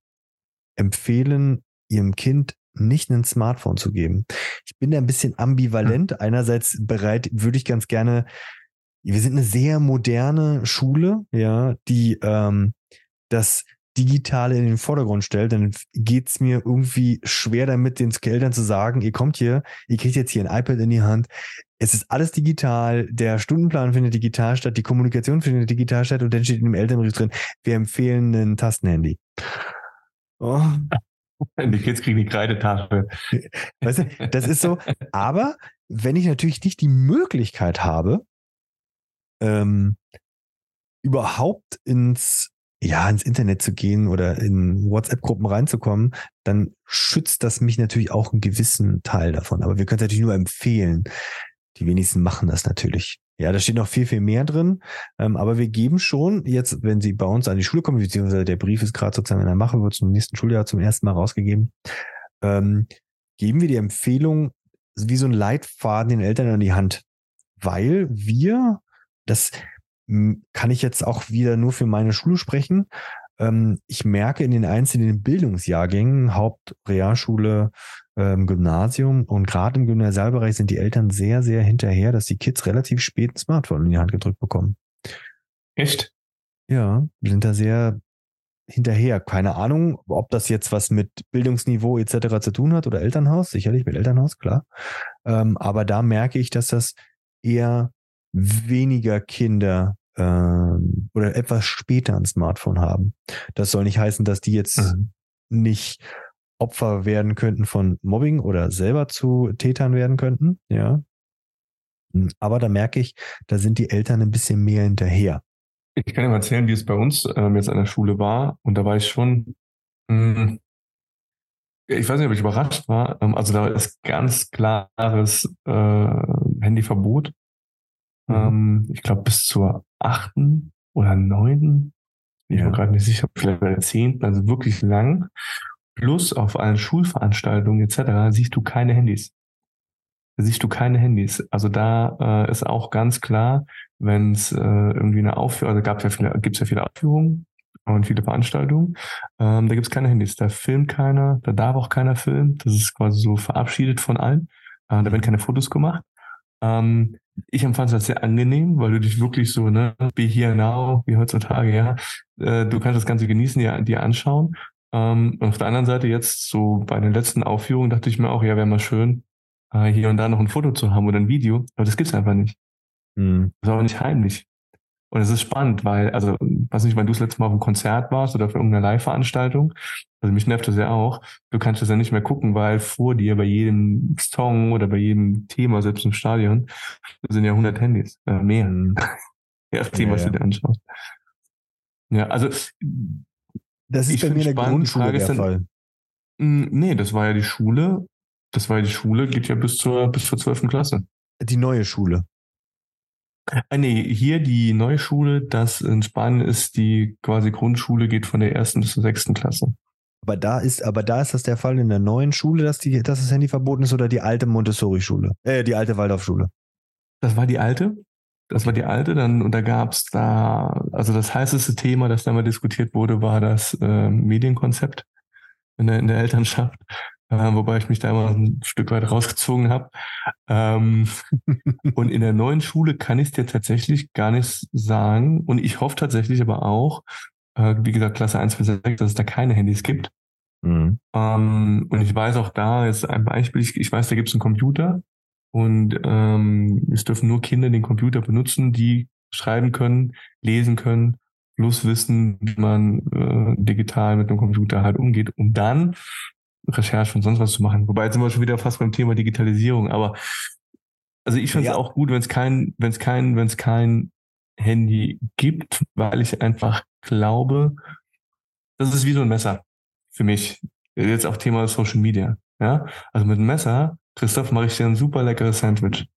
empfehlen, ihrem Kind nicht ein Smartphone zu geben. Ich bin da ein bisschen ambivalent. Hm. Einerseits bereit, würde ich ganz gerne, wir sind eine sehr moderne Schule, ja, die ähm, das Digitale in den Vordergrund stellt, dann geht's mir irgendwie schwer damit, den Eltern zu sagen, ihr kommt hier, ihr kriegt jetzt hier ein iPad in die Hand, es ist alles digital, der Stundenplan findet digital statt, die Kommunikation findet digital statt und dann steht in dem Elternbrief drin, wir empfehlen ein Tastenhandy. Oh. [laughs] [laughs] Die Kids kriegen die Kreidetafel. Weißt du, das ist so. Aber wenn ich natürlich nicht die Möglichkeit habe, ähm, überhaupt ins, ja, ins Internet zu gehen oder in WhatsApp-Gruppen reinzukommen, dann schützt das mich natürlich auch einen gewissen Teil davon. Aber wir können es natürlich nur empfehlen. Die wenigsten machen das natürlich. Ja, da steht noch viel, viel mehr drin. Ähm, aber wir geben schon jetzt, wenn Sie bei uns an die Schule kommen, beziehungsweise der Brief ist gerade sozusagen in der Mache, wird zum nächsten Schuljahr zum ersten Mal rausgegeben, ähm, geben wir die Empfehlung wie so ein Leitfaden den Eltern an die Hand. Weil wir, das kann ich jetzt auch wieder nur für meine Schule sprechen, ähm, ich merke in den einzelnen Bildungsjahrgängen, Haupt, Realschule, ähm, Gymnasium und gerade im Gymnasialbereich sind die Eltern sehr, sehr hinterher, dass die Kids relativ spät ein Smartphone in die Hand gedrückt bekommen. Echt? Ja, sind da sehr hinterher. Keine Ahnung, ob das jetzt was mit Bildungsniveau etc. zu tun hat oder Elternhaus, sicherlich mit Elternhaus, klar. Ähm, aber da merke ich, dass das eher weniger Kinder ähm, oder etwas später ein Smartphone haben. Das soll nicht heißen, dass die jetzt mhm. nicht Opfer werden könnten von Mobbing oder selber zu Tätern werden könnten, ja. Hm, aber da merke ich, da sind die Eltern ein bisschen mehr hinterher. Ich kann dir mal erzählen, wie es bei uns ähm, jetzt an der Schule war. Und da war ich schon, mh, hm, ich weiß nicht, ob ich überrascht war. Ähm, also da ist ganz klares äh, Handyverbot. Mhm. Ähm, ich glaube bis zur achten oder neunten. Ich ja. bin gerade nicht sicher, vielleicht bei der zehnten, also wirklich lang. Plus auf allen Schulveranstaltungen etc. siehst du keine Handys. Da siehst du keine Handys. Also da äh, ist auch ganz klar, wenn es äh, irgendwie eine Aufführung, also gab ja viele, gibt es ja viele Aufführungen und viele Veranstaltungen. Ähm, da gibt es keine Handys, da filmt keiner, da darf auch keiner filmen. Das ist quasi so verabschiedet von allen. Äh, da werden keine Fotos gemacht. Ähm, ich empfand es als sehr angenehm, weil du dich wirklich so, ne, be here now, wie heutzutage, ja, äh, du kannst das Ganze genießen, dir, dir anschauen. Ähm, und auf der anderen Seite jetzt so bei den letzten Aufführungen dachte ich mir auch, ja, wäre mal schön, äh, hier und da noch ein Foto zu haben oder ein Video, aber das gibt's einfach nicht. Mhm. Das ist auch nicht heimlich. Und es ist spannend, weil, also, weiß nicht, wenn du das letzte Mal auf einem Konzert warst oder für irgendeine Live-Veranstaltung, also mich nervt das ja auch, du kannst das ja nicht mehr gucken, weil vor dir bei jedem Song oder bei jedem Thema, selbst im Stadion, sind ja 100 Handys, äh, mehr. Ja, das Thema, ja, was du dir anschaust. Ja, also. Das ist bei mir in der Grundschule der dann, Fall. Mh, nee, das war ja die Schule. Das war ja die Schule, geht ja bis zur, bis zur 12. Klasse. Die neue Schule. Äh, nee, hier die neue Schule, das in Spanien ist die quasi Grundschule, geht von der ersten bis zur sechsten Klasse. Aber da ist, aber da ist das der Fall in der neuen Schule, dass, die, dass das Handy verboten ist oder die alte Montessori-Schule? Äh, die alte Waldorfschule. Das war die alte. Das war die alte, dann, und da gab's da, also das heißeste Thema, das da mal diskutiert wurde, war das äh, Medienkonzept in der, in der Elternschaft äh, wobei ich mich da immer ein Stück weit rausgezogen habe. Ähm, [laughs] und in der neuen Schule kann ich es dir tatsächlich gar nicht sagen. Und ich hoffe tatsächlich aber auch, äh, wie gesagt, Klasse 1 bis 6, dass es da keine Handys gibt. Mhm. Ähm, und ich weiß auch da, jetzt ein Beispiel, ich, ich weiß, da gibt es einen Computer und ähm, es dürfen nur Kinder den Computer benutzen, die schreiben können, lesen können, plus wissen, wie man äh, digital mit einem Computer halt umgeht, um dann Recherche und sonst was zu machen. Wobei jetzt sind wir schon wieder fast beim Thema Digitalisierung, aber also ich finde es ja. auch gut, wenn es kein, wenn es kein, wenn es kein Handy gibt, weil ich einfach glaube, das ist wie so ein Messer für mich. Jetzt auch Thema Social Media. Ja, also mit einem Messer, Christoph, mache ich dir ein super leckeres Sandwich.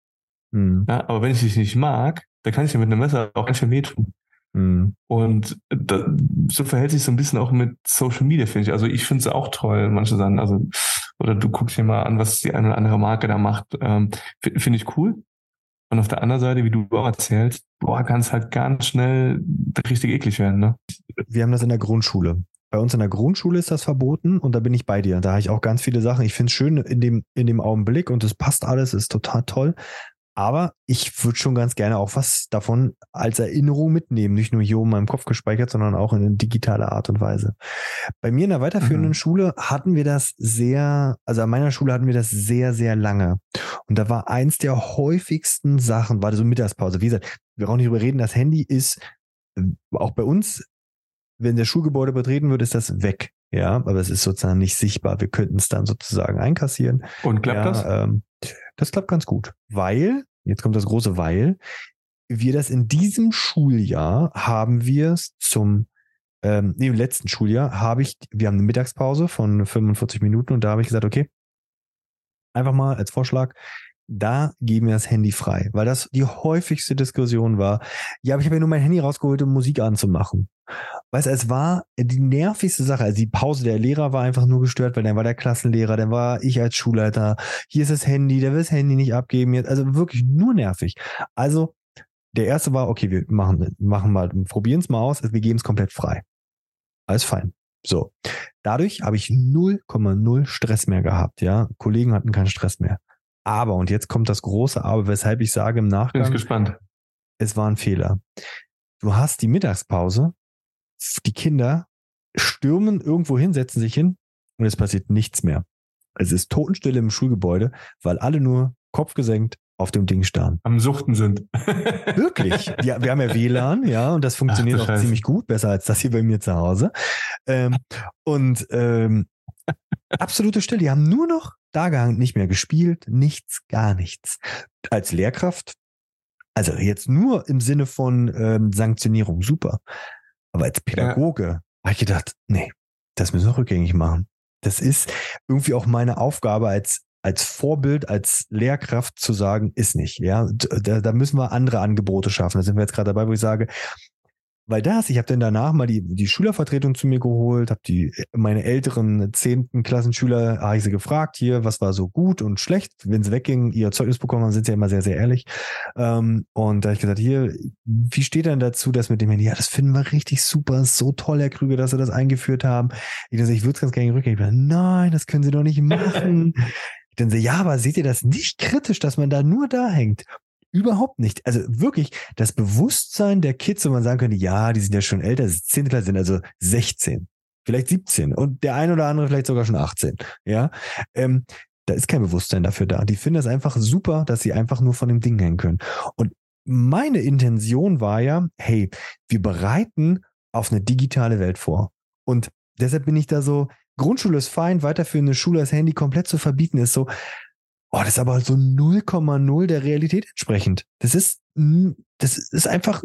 Mhm. Ja, aber wenn ich dich nicht mag, dann kann ich dir mit einem Messer auch ganz schön wehtun. Mhm. Und da, so verhält sich so ein bisschen auch mit Social Media, finde ich. Also ich finde es auch toll, manche sagen, also, oder du guckst dir mal an, was die eine oder andere Marke da macht. Ähm, finde ich cool. Und auf der anderen Seite, wie du auch erzählst, boah, kann es halt ganz schnell richtig eklig werden, ne? Wir haben das in der Grundschule. Bei uns in der Grundschule ist das verboten und da bin ich bei dir. Da habe ich auch ganz viele Sachen. Ich finde es schön in dem, in dem Augenblick und es passt alles, ist total toll. Aber ich würde schon ganz gerne auch was davon als Erinnerung mitnehmen. Nicht nur hier oben in meinem Kopf gespeichert, sondern auch in digitaler Art und Weise. Bei mir in der weiterführenden mhm. Schule hatten wir das sehr, also an meiner Schule hatten wir das sehr, sehr lange. Und da war eins der häufigsten Sachen, war so Mittagspause. Wie gesagt, wir brauchen nicht drüber reden, das Handy ist äh, auch bei uns, wenn der Schulgebäude betreten wird, ist das weg. Ja, aber es ist sozusagen nicht sichtbar. Wir könnten es dann sozusagen einkassieren. Und klappt ja, das? Ähm, das klappt ganz gut, weil, jetzt kommt das große Weil, wir das in diesem Schuljahr haben wir es zum, ähm, nee, im letzten Schuljahr habe ich, wir haben eine Mittagspause von 45 Minuten und da habe ich gesagt, okay, einfach mal als Vorschlag, da geben wir das Handy frei, weil das die häufigste Diskussion war. Ja, aber ich habe ja nur mein Handy rausgeholt, um Musik anzumachen. Weißt du, es war die nervigste Sache. Also die Pause der Lehrer war einfach nur gestört, weil dann war der Klassenlehrer, dann war ich als Schulleiter. Hier ist das Handy, der will das Handy nicht abgeben jetzt. Also wirklich nur nervig. Also der erste war, okay, wir machen, machen mal, probieren es mal aus, wir geben es komplett frei. Alles fein. So. Dadurch habe ich 0,0 Stress mehr gehabt, ja. Kollegen hatten keinen Stress mehr. Aber, und jetzt kommt das große Aber, weshalb ich sage im Nachgang. Bin ich gespannt. Es war ein Fehler. Du hast die Mittagspause, die Kinder stürmen irgendwo hin, setzen sich hin und es passiert nichts mehr. Es ist Totenstille im Schulgebäude, weil alle nur Kopf gesenkt auf dem Ding starren. Am Suchten sind. [laughs] Wirklich. Ja, wir haben ja WLAN, ja, und das funktioniert Ach, auch ziemlich gut, besser als das hier bei mir zu Hause. Ähm, und ähm, absolute Stille. Die haben nur noch da gehangen, nicht mehr gespielt, nichts, gar nichts. Als Lehrkraft, also jetzt nur im Sinne von ähm, Sanktionierung, super. Aber als Pädagoge ja. habe ich gedacht, nee, das müssen wir rückgängig machen. Das ist irgendwie auch meine Aufgabe als als Vorbild, als Lehrkraft zu sagen, ist nicht. Ja, da, da müssen wir andere Angebote schaffen. Da sind wir jetzt gerade dabei, wo ich sage, weil das, ich habe dann danach mal die, die Schülervertretung zu mir geholt, habe die meine älteren zehnten Klassenschüler, habe ich sie gefragt, hier, was war so gut und schlecht. Wenn sie weggingen, ihr Zeugnis bekommen haben, sind sie ja immer sehr, sehr ehrlich. Ähm, und da habe ich gesagt, hier, wie steht denn dazu, dass mit dem Handy, ja, das finden wir richtig super, so toll, Herr Krüger, dass sie das eingeführt haben. Ich dachte, ich würde es ganz gerne rückgeben. Ich dachte, nein, das können sie doch nicht machen. [laughs] Ich dann so, ja, aber seht ihr das nicht kritisch, dass man da nur da hängt? Überhaupt nicht. Also wirklich, das Bewusstsein der Kids, wo man sagen könnte, ja, die sind ja schon älter, 10. Klasse sind also 16, vielleicht 17 und der ein oder andere vielleicht sogar schon 18. Ja, ähm, da ist kein Bewusstsein dafür da. Die finden das einfach super, dass sie einfach nur von dem Ding hängen können. Und meine Intention war ja, hey, wir bereiten auf eine digitale Welt vor. Und deshalb bin ich da so, Grundschule ist fein, weiterführende Schule, das Handy komplett zu verbieten, ist so, Oh, das ist aber so 0,0 der Realität entsprechend. Das ist, das ist einfach,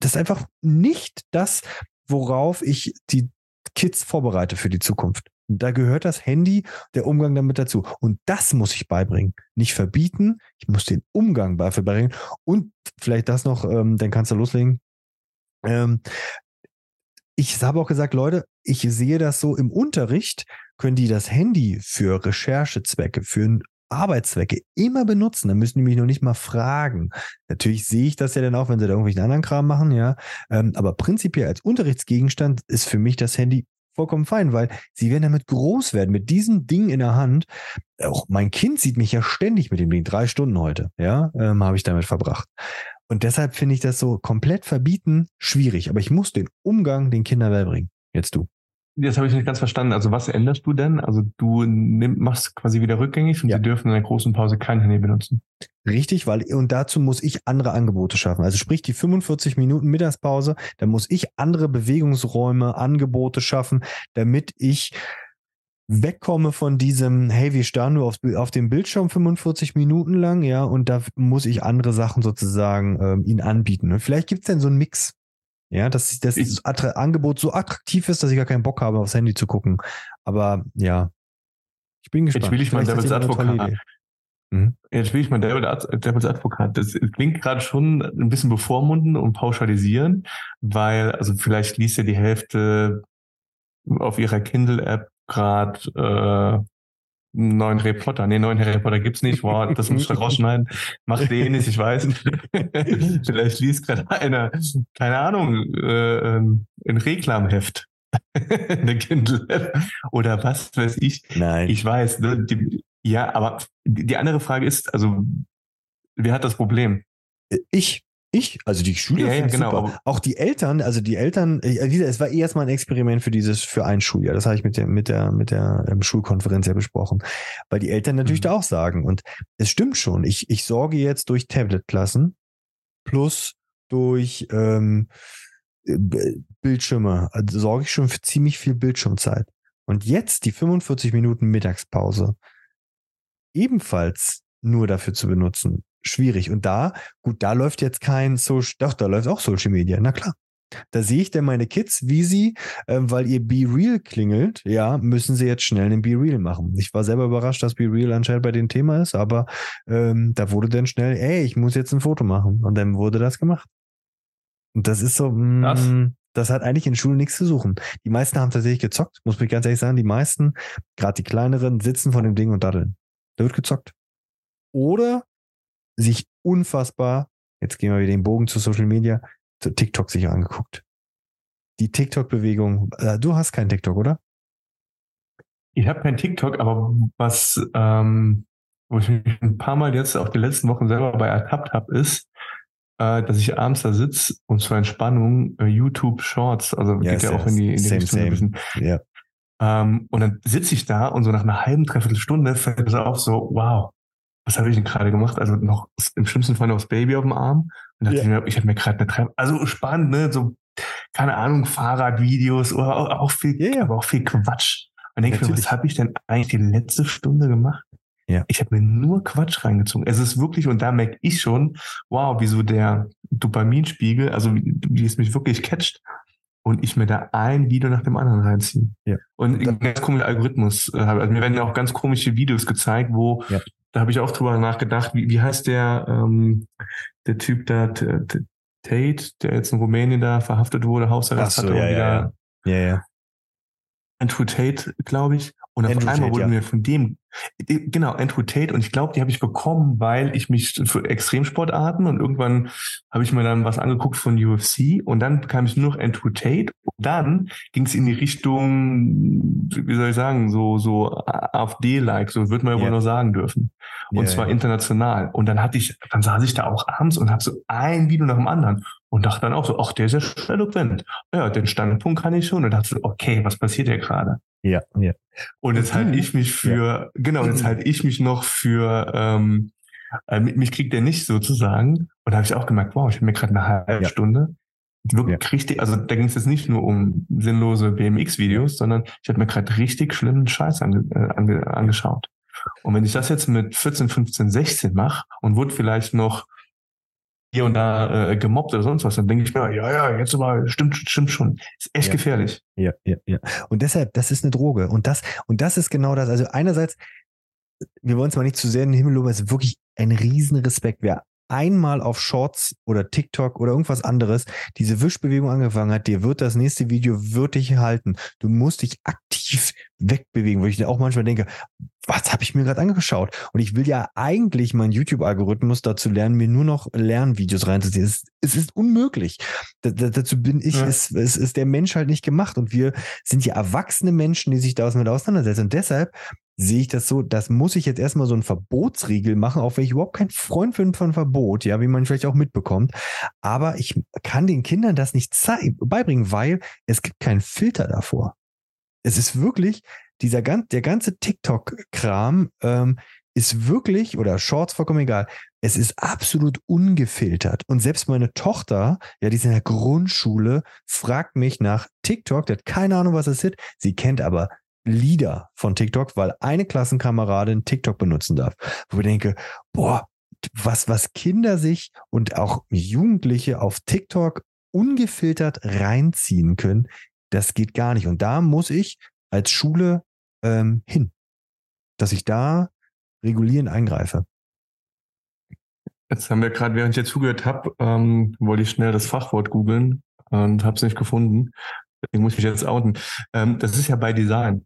das ist einfach nicht das, worauf ich die Kids vorbereite für die Zukunft. Da gehört das Handy, der Umgang damit dazu. Und das muss ich beibringen. Nicht verbieten, ich muss den Umgang beibringen. Und vielleicht das noch, ähm, dann kannst du loslegen. Ähm, ich habe auch gesagt, Leute, ich sehe das so im Unterricht, können die das Handy für Recherchezwecke, für Arbeitszwecke immer benutzen, dann müssen die mich noch nicht mal fragen. Natürlich sehe ich das ja dann auch, wenn sie da irgendwelchen anderen Kram machen, ja. Ähm, aber prinzipiell als Unterrichtsgegenstand ist für mich das Handy vollkommen fein, weil sie werden damit groß werden, mit diesem Ding in der Hand. Auch mein Kind sieht mich ja ständig mit dem Ding, drei Stunden heute, ja, ähm, habe ich damit verbracht. Und deshalb finde ich das so komplett verbieten schwierig. Aber ich muss den Umgang den Kindern beibringen. Jetzt du. Das habe ich nicht ganz verstanden. Also was änderst du denn? Also du nimm, machst quasi wieder rückgängig und ja. sie dürfen in einer großen Pause kein Handy benutzen. Richtig, weil und dazu muss ich andere Angebote schaffen. Also sprich die 45 Minuten Mittagspause, da muss ich andere Bewegungsräume, Angebote schaffen, damit ich wegkomme von diesem, hey, wir starren nur auf, auf dem Bildschirm 45 Minuten lang, ja, und da muss ich andere Sachen sozusagen ähm, ihnen anbieten. Und vielleicht gibt's denn so einen Mix. Ja, dass das ich, Angebot so attraktiv ist, dass ich gar keinen Bock habe, aufs Handy zu gucken. Aber ja, ich bin gespannt. Jetzt will ich mal Devil's Advokat. Mhm. Jetzt will ich mal Devil's Advokat. Das klingt gerade schon ein bisschen bevormunden und pauschalisieren, weil, also vielleicht liest ja die Hälfte auf ihrer Kindle-App gerade äh, neuen Harry Potter. Nee, neuen Harry Potter gibt's nicht. Wow, das muss ich [laughs] rausschneiden. Macht eh nicht, ich weiß. [laughs] Vielleicht liest gerade einer, keine Ahnung, äh, ein Reklamheft. [laughs] eine Kindle oder was weiß ich. Nein. Ich weiß. Ne, die, ja, aber die andere Frage ist, also wer hat das Problem? Ich. Ich, also die Schüler, ja, ja, genau. Super. Auch die Eltern, also die Eltern, äh, es war erstmal ein Experiment für dieses, für ein Schuljahr. Das habe ich mit der, mit der, mit der ähm, Schulkonferenz ja besprochen. Weil die Eltern natürlich mhm. da auch sagen. Und es stimmt schon. Ich, ich sorge jetzt durch Tablet-Klassen plus durch ähm, äh, Bildschirme, also sorge ich schon für ziemlich viel Bildschirmzeit. Und jetzt die 45 Minuten Mittagspause ebenfalls nur dafür zu benutzen, schwierig. Und da, gut, da läuft jetzt kein Social, doch, da läuft auch Social Media, na klar. Da sehe ich denn meine Kids, wie sie, ähm, weil ihr Be Real klingelt, ja, müssen sie jetzt schnell einen Be Real machen. Ich war selber überrascht, dass Be Real anscheinend bei dem Thema ist, aber ähm, da wurde dann schnell, ey, ich muss jetzt ein Foto machen. Und dann wurde das gemacht. Und das ist so, mh, mm, das hat eigentlich in Schulen nichts zu suchen. Die meisten haben tatsächlich gezockt, muss ich ganz ehrlich sagen. Die meisten, gerade die kleineren, sitzen von dem Ding und daddeln. Da wird gezockt. Oder sich unfassbar, jetzt gehen wir wieder den Bogen zu Social Media, zu TikTok sich angeguckt. Die TikTok-Bewegung, äh, du hast keinen TikTok, oder? Ich habe kein TikTok, aber was, ähm, wo ich mich ein paar Mal jetzt auch die letzten Wochen selber bei ertappt habe, ist, äh, dass ich abends da sitze und zur Entspannung äh, YouTube Shorts, also ja, geht ja auch in die, in die same, Richtung same. ein bisschen. Ja. Ähm, und dann sitze ich da und so nach einer halben, dreiviertel Stunde fällt mir so auf, so, wow, was habe ich denn gerade gemacht? Also noch im schlimmsten Fall noch das Baby auf dem Arm. Und dachte ja. ich mir, ich habe mir gerade eine Treppe. Also spannend, ne? So, keine Ahnung, Fahrradvideos oder auch, auch viel, yeah. aber auch viel Quatsch. Und denke ich mir, was habe ich denn eigentlich die letzte Stunde gemacht? Ja. Ich habe mir nur Quatsch reingezogen. Es ist wirklich, und da merke ich schon, wow, wieso der Dopaminspiegel, also wie, wie es mich wirklich catcht und ich mir da ein Video nach dem anderen reinziehe. Ja. Und ein ganz komischer Algorithmus. Äh, also mir werden ja auch ganz komische Videos gezeigt, wo ja da habe ich auch drüber nachgedacht, wie, wie heißt der, ähm, der Typ da, Tate, der jetzt in Rumänien da verhaftet wurde, Hausarrest so, hatte ja, und ja, wieder Ja, ja. Andrew Tate, glaube ich. Und auf Andrew einmal Tate, wurde ja. mir von dem, genau, Andrew Tate, und ich glaube, die habe ich bekommen, weil ich mich für Extremsportarten und irgendwann habe ich mir dann was angeguckt von UFC und dann bekam ich nur noch Andrew Tate und dann ging es in die Richtung, wie soll ich sagen, so, so AfD-like, so wird man ja wohl Ja. noch sagen dürfen. Und Ja, zwar ja. international. Und dann hatte ich, dann saß ich da auch abends und habe so ein Video nach dem anderen und dachte dann auch so, ach, der ist ja eloquent. Ja, den Standpunkt kann ich schon. Und dachte so, okay, was passiert hier gerade? Ja, ja. Und jetzt halte du? ich mich für, genau, jetzt halte ich mich noch für, ähm, äh, mich kriegt der nicht sozusagen. Und da habe ich auch gemerkt, wow, ich habe mir gerade eine halbe Ja. Stunde wirklich richtig, also da ging es jetzt nicht nur um sinnlose BMX-Videos, sondern ich habe mir gerade richtig schlimmen Scheiß ange, äh, ange, angeschaut. Und wenn ich das jetzt mit 14, 15, 16 mache und wurde vielleicht noch hier und da äh, gemobbt oder sonst was, dann denke ich mir, ja, ja, jetzt aber stimmt, stimmt schon. Ist echt Ja. gefährlich. Ja, ja, ja. Und deshalb, das ist eine Droge. Und das, und das ist genau das. Also einerseits, wir wollen es mal nicht zu sehr in den Himmel loben, es ist wirklich ein Riesenrespekt. Wer einmal auf Shorts oder TikTok oder irgendwas anderes diese Wischbewegung angefangen hat, dir wird das nächste Video wird dich halten. Du musst dich aktiv wegbewegen, wo ich auch manchmal denke, was habe ich mir gerade angeschaut? Und ich will ja eigentlich meinen YouTube-Algorithmus dazu lernen, mir nur noch Lernvideos reinzuziehen. Es, es ist unmöglich. Da, da, dazu bin ich, Ja. es, es ist der Mensch halt nicht gemacht. Und wir sind ja erwachsene Menschen, die sich da mit auseinandersetzen. Und deshalb sehe ich das so, das muss ich jetzt erstmal so ein Verbotsriegel machen, auch wenn ich überhaupt kein Freund bin von Verbot, ja, wie man vielleicht auch mitbekommt. Aber ich kann den Kindern das nicht beibringen, weil es gibt keinen Filter davor. Es ist wirklich, dieser ganz, der ganze TikTok-Kram ähm, ist wirklich, oder Shorts, vollkommen egal, es ist absolut ungefiltert. Und selbst meine Tochter, ja, die ist in der Grundschule, fragt mich nach TikTok, die hat keine Ahnung, was es ist. Sie kennt aber Lieder von TikTok, weil eine Klassenkameradin TikTok benutzen darf. Wo ich denke, boah, was, was Kinder sich und auch Jugendliche auf TikTok ungefiltert reinziehen können, das geht gar nicht. Und da muss ich als Schule ähm, hin, dass ich da regulierend eingreife. Jetzt haben wir gerade, während ich jetzt zugehört habe, ähm, wollte ich schnell das Fachwort googeln und habe es nicht gefunden. Deswegen muss ich mich jetzt outen. Ähm, das ist ja bei Design.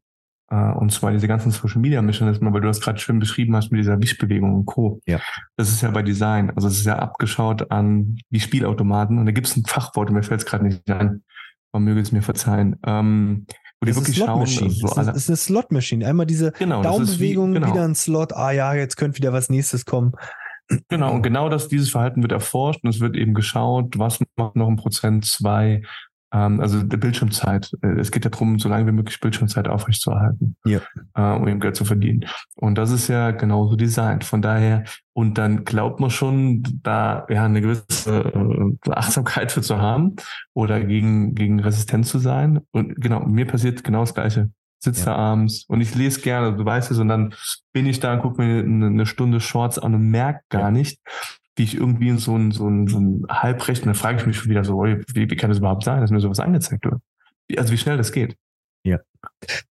Äh, und zwar diese ganzen Social Media Mechanismen, weil du das gerade schön beschrieben hast mit dieser Wischbewegung und Co. Ja. Das ist ja bei Design. Also es ist ja abgeschaut an die Spielautomaten. Und da gibt es ein Fachwort, und mir fällt es gerade nicht ein. Man möge es mir verzeihen. Ähm, wo die Das ist wirklich schauen, also so das, ist, alle, ist eine Slot Machine. Einmal diese genau, ist wie, Daumenbewegung, genau. wieder ein Slot. Ah ja, jetzt könnte wieder was nächstes kommen. Genau, und genau das, dieses Verhalten wird erforscht und es wird eben geschaut, was macht noch ein Prozent, zwei, ähm, also der Bildschirmzeit. Äh, Es geht ja darum, so lange wie möglich Bildschirmzeit aufrechtzuerhalten, Ja. äh, um eben Geld zu verdienen. Und das ist ja genauso designt. Von daher, und dann glaubt man schon, da ja eine gewisse äh, Achtsamkeit für zu haben oder gegen, gegen resistent zu sein. Und genau, mir passiert genau das Gleiche. Sitze Ja. da abends und ich lese gerne, du weißt es, und dann bin ich da und gucke mir eine, eine Stunde Shorts an und merke gar Ja. nicht, wie ich irgendwie in so ein, so ein, so ein Halbrecht, und dann frage ich mich schon wieder so, wie, wie kann das überhaupt sein, dass mir sowas angezeigt wird? Wie, also wie schnell das geht.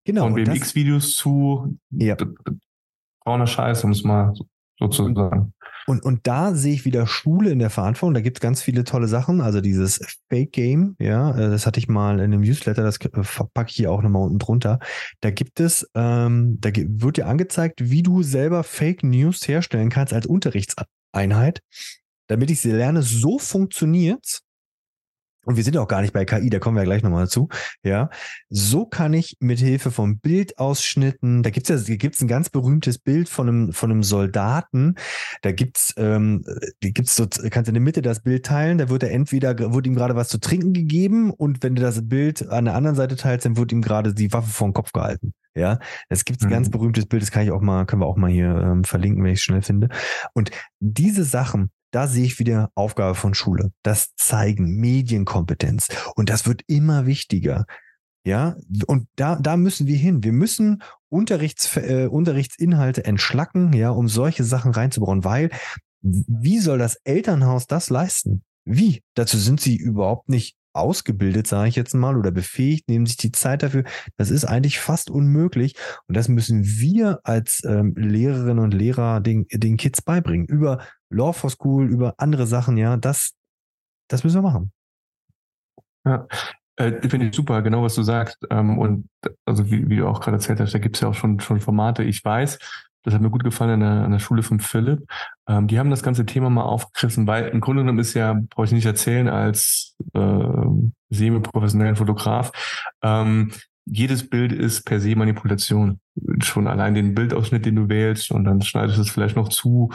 Genau. Von BMX-Videos zu Ja. brauner Scheiß, um es mal so, so zu sagen. Und, und da sehe ich wieder Schule in der Verantwortung. Da gibt es ganz viele tolle Sachen. Also dieses Fake Game, ja, äh, das hatte ich mal in einem Newsletter, das äh, packe ich hier auch nochmal unten drunter. Da gibt es, ähm, da wird dir angezeigt, wie du selber Fake News herstellen kannst als Unterrichtseinheit, damit ich sie lerne, so funktioniert's. Und wir sind auch gar nicht bei KI, da kommen wir ja gleich nochmal dazu. Ja, so kann ich mit Hilfe von Bildausschnitten, da gibt's ja gibt's ein ganz berühmtes Bild von einem, von einem Soldaten, da gibt's, ähm, gibt's so, kannst in der Mitte das Bild teilen, da wird er entweder, wird ihm gerade was zu trinken gegeben und wenn du das Bild an der anderen Seite teilst, dann wird ihm gerade die Waffe vor den Kopf gehalten. Ja, es gibt ein Mhm. ganz berühmtes Bild, das kann ich auch mal, können wir auch mal hier ähm, verlinken, wenn ich es schnell finde. Und diese Sachen, da sehe ich wieder Aufgabe von Schule. Das Zeigen, Medienkompetenz. Und das wird immer wichtiger. Ja, und da, da müssen wir hin. Wir müssen Unterrichts, äh, Unterrichtsinhalte entschlacken, ja, um solche Sachen reinzubauen, weil wie soll das Elternhaus das leisten? Wie? Dazu sind sie überhaupt nicht ausgebildet, sage ich jetzt mal, oder befähigt, nehmen sich die Zeit dafür. Das ist eigentlich fast unmöglich. Und das müssen wir als ähm, Lehrerinnen und Lehrer den, den Kids beibringen. Über Law for School, über andere Sachen, ja, das, das müssen wir machen. Ja, äh, finde ich super, genau was du sagst. Ähm, und also wie, wie du auch gerade erzählt hast, da gibt es ja auch schon, schon Formate. Ich weiß, das hat mir gut gefallen an der, an der Schule von Philipp. Ähm, die haben das ganze Thema mal aufgegriffen, weil im Grunde genommen ist ja, brauche ich nicht erzählen, als äh, semi-professionellen Fotograf, ähm, jedes Bild ist per se Manipulation. Schon allein den Bildausschnitt, den du wählst und dann schneidest du es vielleicht noch zu,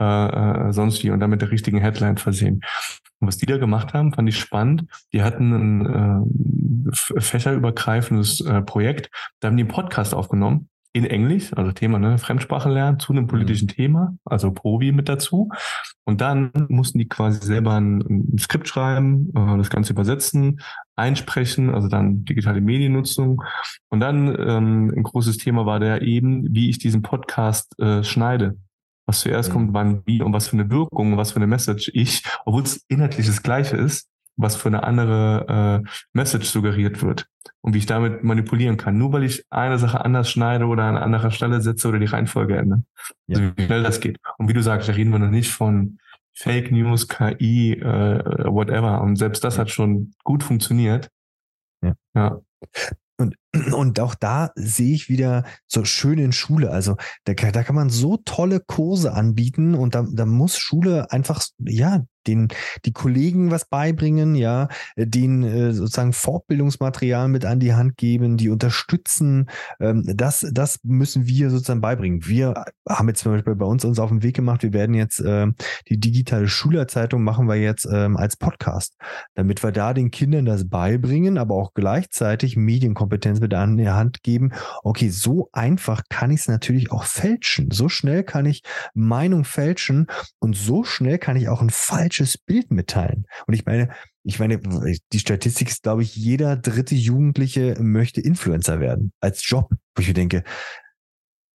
äh, äh, sonst wie und dann mit der richtigen Headline versehen. Und was die da gemacht haben, fand ich spannend. Die hatten ein äh, fächerübergreifendes äh, Projekt. Da haben die einen Podcast aufgenommen in Englisch, also Thema ne, Fremdsprache lernen zu einem mhm. politischen mhm. Thema, also Provi mit dazu. Und dann mussten die quasi selber ein, ein Skript schreiben, äh, das Ganze übersetzen, einsprechen, also dann digitale Mediennutzung. Und dann ähm, ein großes Thema war da eben, wie ich diesen Podcast äh, schneide. Was zuerst mhm. kommt, wann, wie und was für eine Wirkung, was für eine Message ich, obwohl es inhaltlich das Gleiche ist, was für eine andere äh, Message suggeriert wird und wie ich damit manipulieren kann. Nur weil ich eine Sache anders schneide oder an anderer Stelle setze oder die Reihenfolge ändere. Ja. Also wie schnell das geht. Und wie du sagst, da reden wir noch nicht von Fake News, KI, äh, whatever. Und selbst das hat schon gut funktioniert. Ja. ja. Und, und auch da sehe ich wieder so schön in Schule. Also da, da kann man so tolle Kurse anbieten und da, da muss Schule einfach, ja, den die Kollegen was beibringen, ja, den äh, sozusagen Fortbildungsmaterial mit an die Hand geben, die unterstützen. Ähm, das, das müssen wir sozusagen beibringen. Wir haben jetzt zum Beispiel bei uns uns auf den Weg gemacht. Wir werden jetzt äh, die digitale Schülerzeitung machen wir jetzt ähm, als Podcast, damit wir da den Kindern das beibringen, aber auch gleichzeitig Medienkompetenz mit an die Hand geben. Okay, so einfach kann ich es natürlich auch fälschen. So schnell kann ich Meinung fälschen und so schnell kann ich auch ein falsches falsches Bild mitteilen. Und ich meine, ich meine, die Statistik ist, glaube ich, jeder dritte Jugendliche möchte Influencer werden als Job, wo ich mir denke,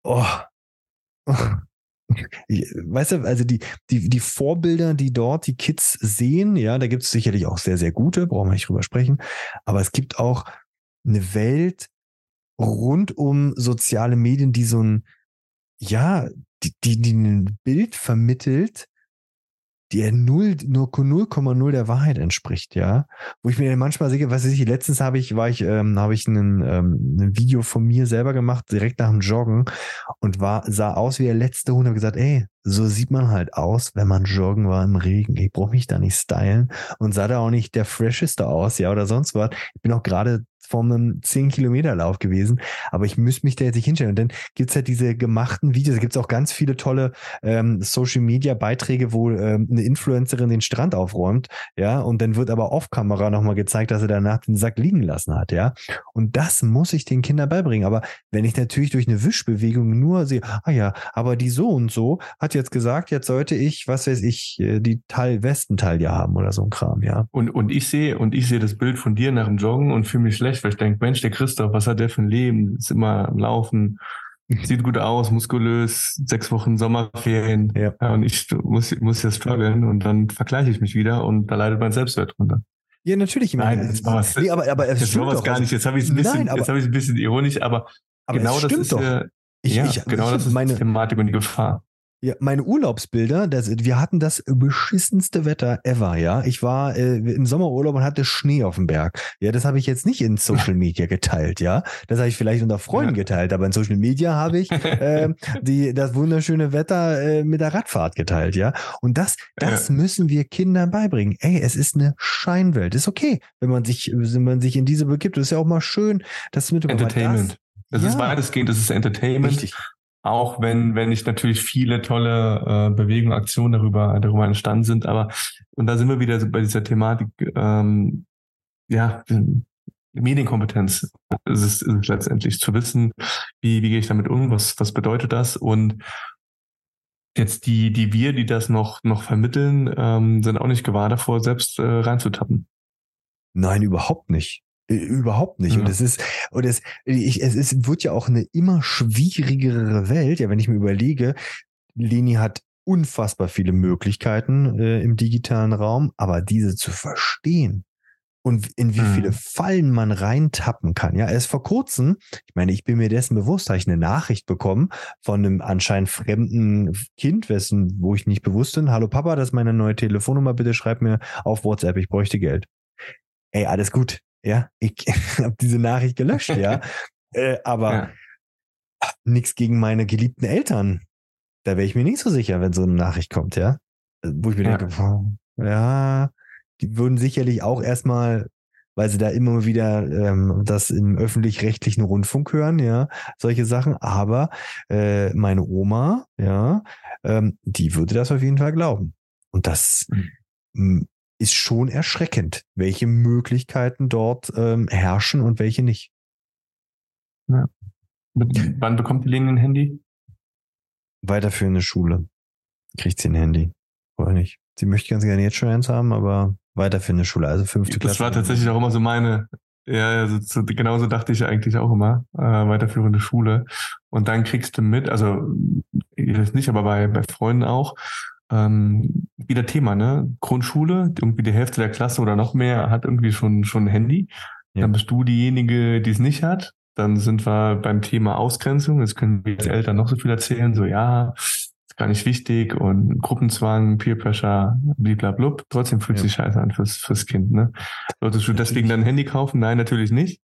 oh. [laughs] Weißt du, also die, die, die Vorbilder, die dort die Kids sehen, ja, da gibt es sicherlich auch sehr, sehr gute, brauchen wir nicht drüber sprechen, aber es gibt auch eine Welt rund um soziale Medien, die so ein, ja, die, die, die ein Bild vermittelt, die null, nur 0,0 der Wahrheit entspricht, ja. Wo ich mir manchmal sehe, was weiß ich, letztens habe ich, war ich, ähm, habe ich einen, ähm, ein Video von mir selber gemacht, direkt nach dem Joggen und war, sah aus wie der letzte Hund, habe gesagt, ey, so sieht man halt aus, wenn man joggen war im Regen. Ich brauche mich da nicht stylen und sah da auch nicht der fresheste aus, ja, oder sonst was. Ich bin auch gerade vor einem 10-Kilometer-Lauf gewesen, aber ich müsste mich da jetzt nicht hinstellen. Und dann gibt's halt diese gemachten Videos, da gibt's auch ganz viele tolle ähm, Social-Media-Beiträge, wo ähm, eine Influencerin den Strand aufräumt, ja, und dann wird aber off-Kamera nochmal gezeigt, dass er danach den Sack liegen lassen hat, ja. Und das muss ich den Kindern beibringen. Aber wenn ich natürlich durch eine Wischbewegung nur sehe, ah ja, aber die so und so hat jetzt gesagt, jetzt sollte ich, was weiß ich, äh, die Teil Westenteil haben oder so ein Kram, ja. Und, und ich sehe, und ich sehe das Bild von dir nach dem Joggen und fühle mich schlecht schlecht, weil ich denke, Mensch, der Christoph, was hat der für ein Leben? Ist immer am Laufen, sieht gut aus, muskulös, sechs Wochen Sommerferien. Ja. ja und ich muss, muss ja strugglen und dann vergleiche ich mich wieder und da leidet mein Selbstwert drunter. Ja, natürlich. Nein, das war's. Nee, aber, aber es das war was gar nicht. Jetzt habe ich es ein bisschen, Nein, aber, jetzt habe ich ein bisschen ironisch, aber, aber genau das ist doch. ja, ich, ja ich, genau ich, das ist meine, Thematik und die Gefahr. Ja, meine Urlaubsbilder, das, wir hatten das beschissenste Wetter ever, ja. Ich war äh, im Sommerurlaub und hatte Schnee auf dem Berg. Ja, das habe ich jetzt nicht in Social [laughs] Media geteilt, ja. Das habe ich vielleicht unter Freunden ja. geteilt, aber in Social Media habe ich [laughs] äh, die, das wunderschöne Wetter äh, mit der Radfahrt geteilt, ja. Und das, das ja. müssen wir Kindern beibringen. Ey, es ist eine Scheinwelt. Ist okay, wenn man sich, wenn man sich in diese begibt. Das ist ja auch mal schön, das mit Entertainment. Das, das ja. ist weitestgehend, das ist Entertainment. Richtig. Auch wenn, wenn nicht natürlich viele tolle äh, Bewegungen, Aktionen darüber, darüber entstanden sind. Aber, und da sind wir wieder bei dieser Thematik, ähm, ja, Medienkompetenz ist es, ist es letztendlich zu wissen, wie, wie gehe ich damit um, was, was bedeutet das und jetzt die, die wir, die das noch, noch vermitteln, ähm, sind auch nicht gewahr davor, selbst äh, reinzutappen. Nein, überhaupt nicht. Überhaupt nicht. Ja. Und es ist, und es, ich, es ist, wird ja auch eine immer schwierigere Welt. Ja, wenn ich mir überlege, Leni hat unfassbar viele Möglichkeiten äh, im digitalen Raum, aber diese zu verstehen und in wie viele Mhm. Fallen man reintappen kann. Ja, erst vor kurzem, ich meine, ich bin mir dessen bewusst, habe ich eine Nachricht bekommen von einem anscheinend fremden Kind, wessen, wo ich nicht bewusst bin. Hallo Papa, das ist meine neue Telefonnummer, bitte schreib mir auf WhatsApp, ich bräuchte Geld. Ey, alles gut. Ja, ich [laughs] habe diese Nachricht gelöscht, ja. [laughs] äh, aber Ja. nichts gegen meine geliebten Eltern. Da wäre ich mir nicht so sicher, wenn so eine Nachricht kommt, ja. Wo ich mir Ja. denke, boah, ja, die würden sicherlich auch erstmal, weil sie da immer wieder ähm, das im öffentlich-rechtlichen Rundfunk hören, ja, solche Sachen. Aber äh, meine Oma, ja, ähm, die würde das auf jeden Fall glauben. Und das Mhm. m, ist schon erschreckend, welche Möglichkeiten dort ähm, herrschen und welche nicht. Mit, wann bekommt die Leni ein Handy? Weiterführende Schule. Kriegt sie ein Handy. Oder nicht? Sie möchte ganz gerne jetzt schon eins haben, aber weiterführende Schule, also fünfte Klasse. Das war tatsächlich auch immer so meine, ja, also so, genauso dachte ich eigentlich auch immer, äh, weiterführende Schule. Und dann kriegst du mit, also ich weiß nicht, aber bei, bei Freunden auch, ähm, wieder Thema, ne? Grundschule, irgendwie die Hälfte der Klasse oder noch mehr hat irgendwie schon, schon ein Handy. Ja. Dann bist du diejenige, die es nicht hat. Dann sind wir beim Thema Ausgrenzung. Jetzt können wir als Eltern noch so viel erzählen, so ja, ist gar nicht wichtig und Gruppenzwang, Peer Pressure, bliblablub. Trotzdem fühlt Ja. sich scheiße an fürs, fürs Kind, ne? Solltest du deswegen dein Handy kaufen? Nein, natürlich nicht.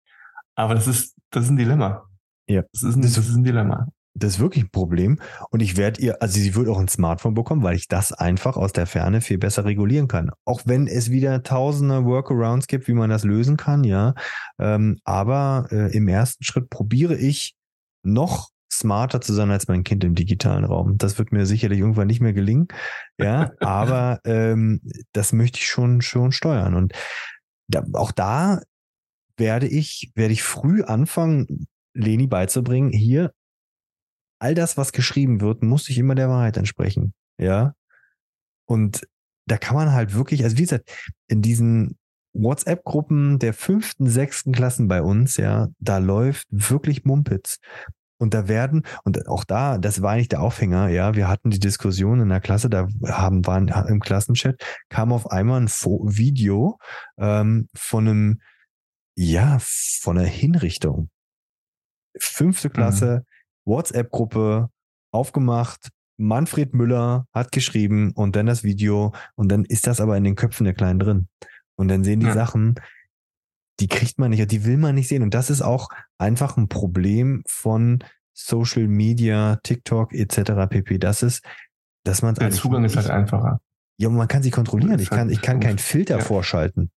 Aber das ist, das ist ein Dilemma. Ja. Das ist ein, das ist ein Dilemma. Das ist wirklich ein Problem. Und ich werde ihr, also sie wird auch ein Smartphone bekommen, weil ich das einfach aus der Ferne viel besser regulieren kann. Auch wenn es wieder tausende Workarounds gibt, wie man das lösen kann, ja. Ähm, aber äh, im ersten Schritt probiere ich noch smarter zu sein als mein Kind im digitalen Raum. Das wird mir sicherlich irgendwann nicht mehr gelingen. Ja, [laughs] aber ähm, das möchte ich schon, schon steuern. Und da, auch da werde ich, werde ich früh anfangen, Leni beizubringen, hier, all das, was geschrieben wird, muss sich immer der Wahrheit entsprechen. Ja. Und da kann man halt wirklich, also wie gesagt, in diesen WhatsApp-Gruppen der fünften, sechsten Klassen bei uns, ja, da läuft wirklich Mumpitz. Und da werden, und auch da, das war eigentlich der Aufhänger, ja, wir hatten die Diskussion in der Klasse, da haben, waren im Klassenchat, kam auf einmal ein Video ähm, von einem, ja, von einer Hinrichtung. Fünfte Klasse, WhatsApp-Gruppe aufgemacht. Manfred Müller hat geschrieben und dann das Video und dann ist das aber in den Köpfen der Kleinen drin. Und dann sehen die Ja. Sachen, die kriegt man nicht, die will man nicht sehen. Und das ist auch einfach ein Problem von Social Media, TikTok etc. pp. Das ist, dass man Der Zugang ist halt einfacher. ja, und man kann sich kontrollieren. Ich halt kann, ich kann keinen Filter Ja. vorschalten.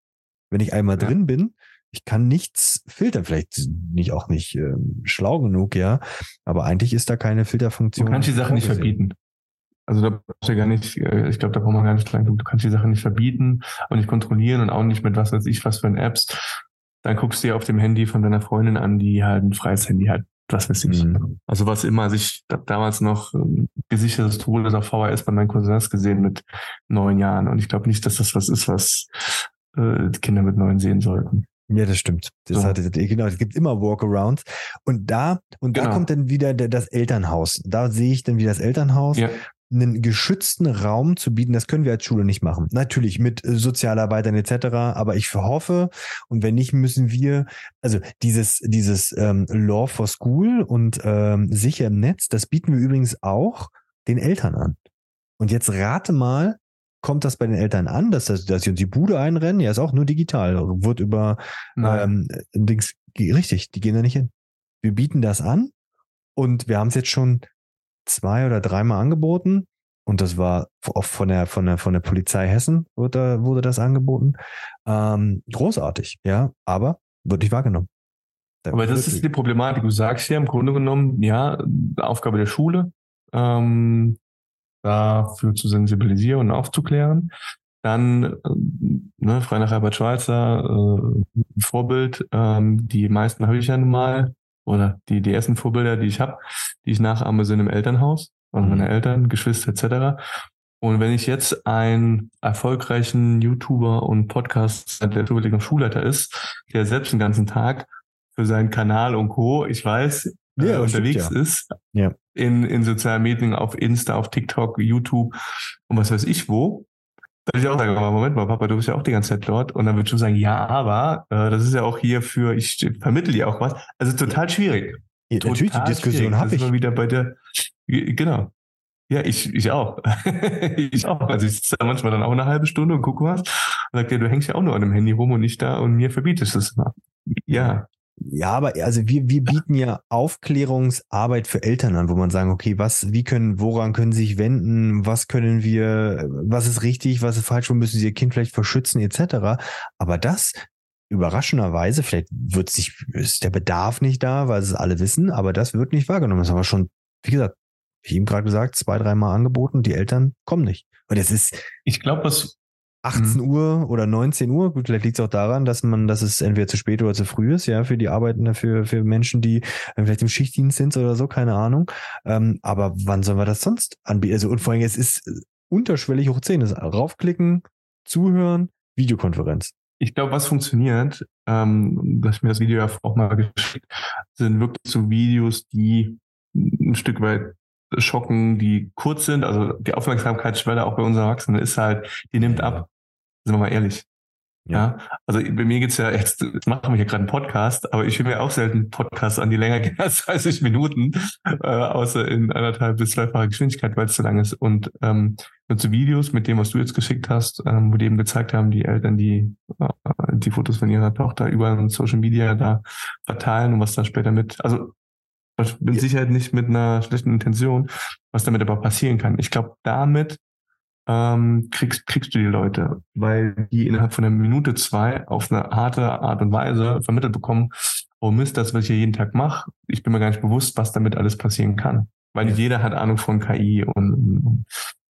Wenn ich einmal Ja. drin bin, ich kann nichts filtern. Vielleicht nicht auch nicht ähm, schlau genug, ja. Aber eigentlich ist da keine Du Filterfunktion. kannst die Sachen nicht verbieten. Also da brauchst du ja gar nicht, äh, ich glaube, da braucht man gar nicht lang. Du kannst die Sachen nicht verbieten und nicht kontrollieren und auch nicht mit was weiß ich was für ein Apps. Dann guckst du dir auf dem Handy von deiner Freundin an, die halt ein freies Handy hat. Was weiß ich. Mhm. Also was immer, ich habe damals noch ähm, gesichertes Todes auf VHS bei meinen Cousins gesehen mit neun Jahren. Und ich glaube nicht, dass das was ist, was äh, Kinder mit neun sehen sollten. Ja, das stimmt. Das So. hat, genau, es gibt immer Workarounds. Und da, und da Genau. kommt dann wieder der, das Elternhaus. Da sehe ich dann wieder das Elternhaus. Ja, einen geschützten Raum zu bieten, das können wir als Schule nicht machen. Natürlich mit äh, Sozialarbeitern etc. Aber ich hoffe, und wenn nicht, müssen wir, also dieses, dieses ähm, Law for School und ähm, sicher im Netz, das bieten wir übrigens auch den Eltern an. Und jetzt rate mal, kommt das bei den Eltern an, dass, das, dass sie uns die Bude einrennen? Ja, ist auch nur digital. Wird über ähm, Dings, richtig, die gehen da nicht hin. Wir bieten das an und wir haben es jetzt schon zwei oder dreimal angeboten und das war auch von der von der von der Polizei Hessen wurde, wurde das angeboten. Ähm, großartig, ja, aber wird nicht wahrgenommen. Da Aber das ist die Problematik. Du sagst ja im Grunde genommen, ja, Aufgabe der Schule, ähm, dafür zu sensibilisieren und aufzuklären. Dann, ähm, ne, frei nach Herbert Schweizer, äh, Vorbild, ähm, die meisten habe ich ja nun mal, oder die, die ersten Vorbilder, die ich habe, die ich nachahme, sind im Elternhaus, also Mhm. meine Eltern, Geschwister etc. Und wenn ich jetzt einen erfolgreichen YouTuber und Podcast, der zufällig Schulleiter ist, der selbst den ganzen Tag für seinen Kanal und Co., ich weiß, Ja, äh, unterwegs ja. ist, Ja. in, in sozialen Medien, auf Insta, auf TikTok, YouTube und was weiß ich wo, Da ich auch sagen, Moment mal, Papa, du bist ja auch die ganze Zeit dort. Und dann würdest du sagen, ja, aber äh, das ist ja auch hier für, ich vermittle dir auch was. Also total schwierig. Ja, total natürlich, die Diskussion habe ich. Immer wieder bei der, genau. Ja, ich, ich auch. [laughs] ich auch. Also ich sitze da manchmal dann auch eine halbe Stunde und gucke was und sage dir, du hängst ja auch nur an dem Handy rum und nicht da und mir verbietest es. Ja. Ja, aber also wir, wir bieten ja Aufklärungsarbeit für Eltern an, wo man sagen, okay, was, wie können, woran können sie sich wenden, was können wir, was ist richtig, was ist falsch, wo müssen sie ihr Kind vielleicht verschützen, etc. Aber das überraschenderweise, vielleicht wird sich, ist der Bedarf nicht da, weil es alle wissen, aber das wird nicht wahrgenommen. Das haben wir schon, wie gesagt, wie ihm gerade gesagt, zwei, dreimal angeboten, die Eltern kommen nicht. Und es ist. Ich glaube, was 18 mhm. Uhr oder 19 Uhr. Gut, vielleicht liegt es auch daran, dass man, dass es entweder zu spät oder zu früh ist, ja, für die Arbeiten, für, für Menschen, die äh, vielleicht im Schichtdienst sind oder so, keine Ahnung. Ähm, aber wann sollen wir das sonst anbieten? Also, und vor allem, es ist unterschwellig hoch 10. Raufklicken, zuhören, Videokonferenz. Ich glaube, was funktioniert, ähm, dass mir das Video ja auch mal geschickt, sind wirklich so Videos, die ein Stück weit schocken, die kurz sind. Also die Aufmerksamkeitsschwelle auch bei unseren Erwachsenen ist halt, die nimmt ab. Sind wir mal ehrlich. Ja. ja. Also bei mir geht's ja jetzt, jetzt machen wir hier gerade einen Podcast, aber ich höre mir auch selten Podcasts an, die länger [laughs] gehen als 30 Minuten, äh, außer in anderthalb bis zweifacher Geschwindigkeit, weil es zu lang ist. Und ähm, so Videos, mit dem, was du jetzt geschickt hast, ähm, wo die eben gezeigt haben, die Eltern, die äh, die Fotos von ihrer Tochter über Social Media da verteilen und was da später mit, also mit Sicherheit nicht mit einer schlechten Intention, was damit aber passieren kann. Ich glaube, damit ähm, kriegst, kriegst du die Leute, weil die innerhalb von einer Minute, zwei auf eine harte Art und Weise vermittelt bekommen, oh Mist, das, was ich hier jeden Tag mache, ich bin mir gar nicht bewusst, was damit alles passieren kann. Weil ja. jeder hat Ahnung von KI und, und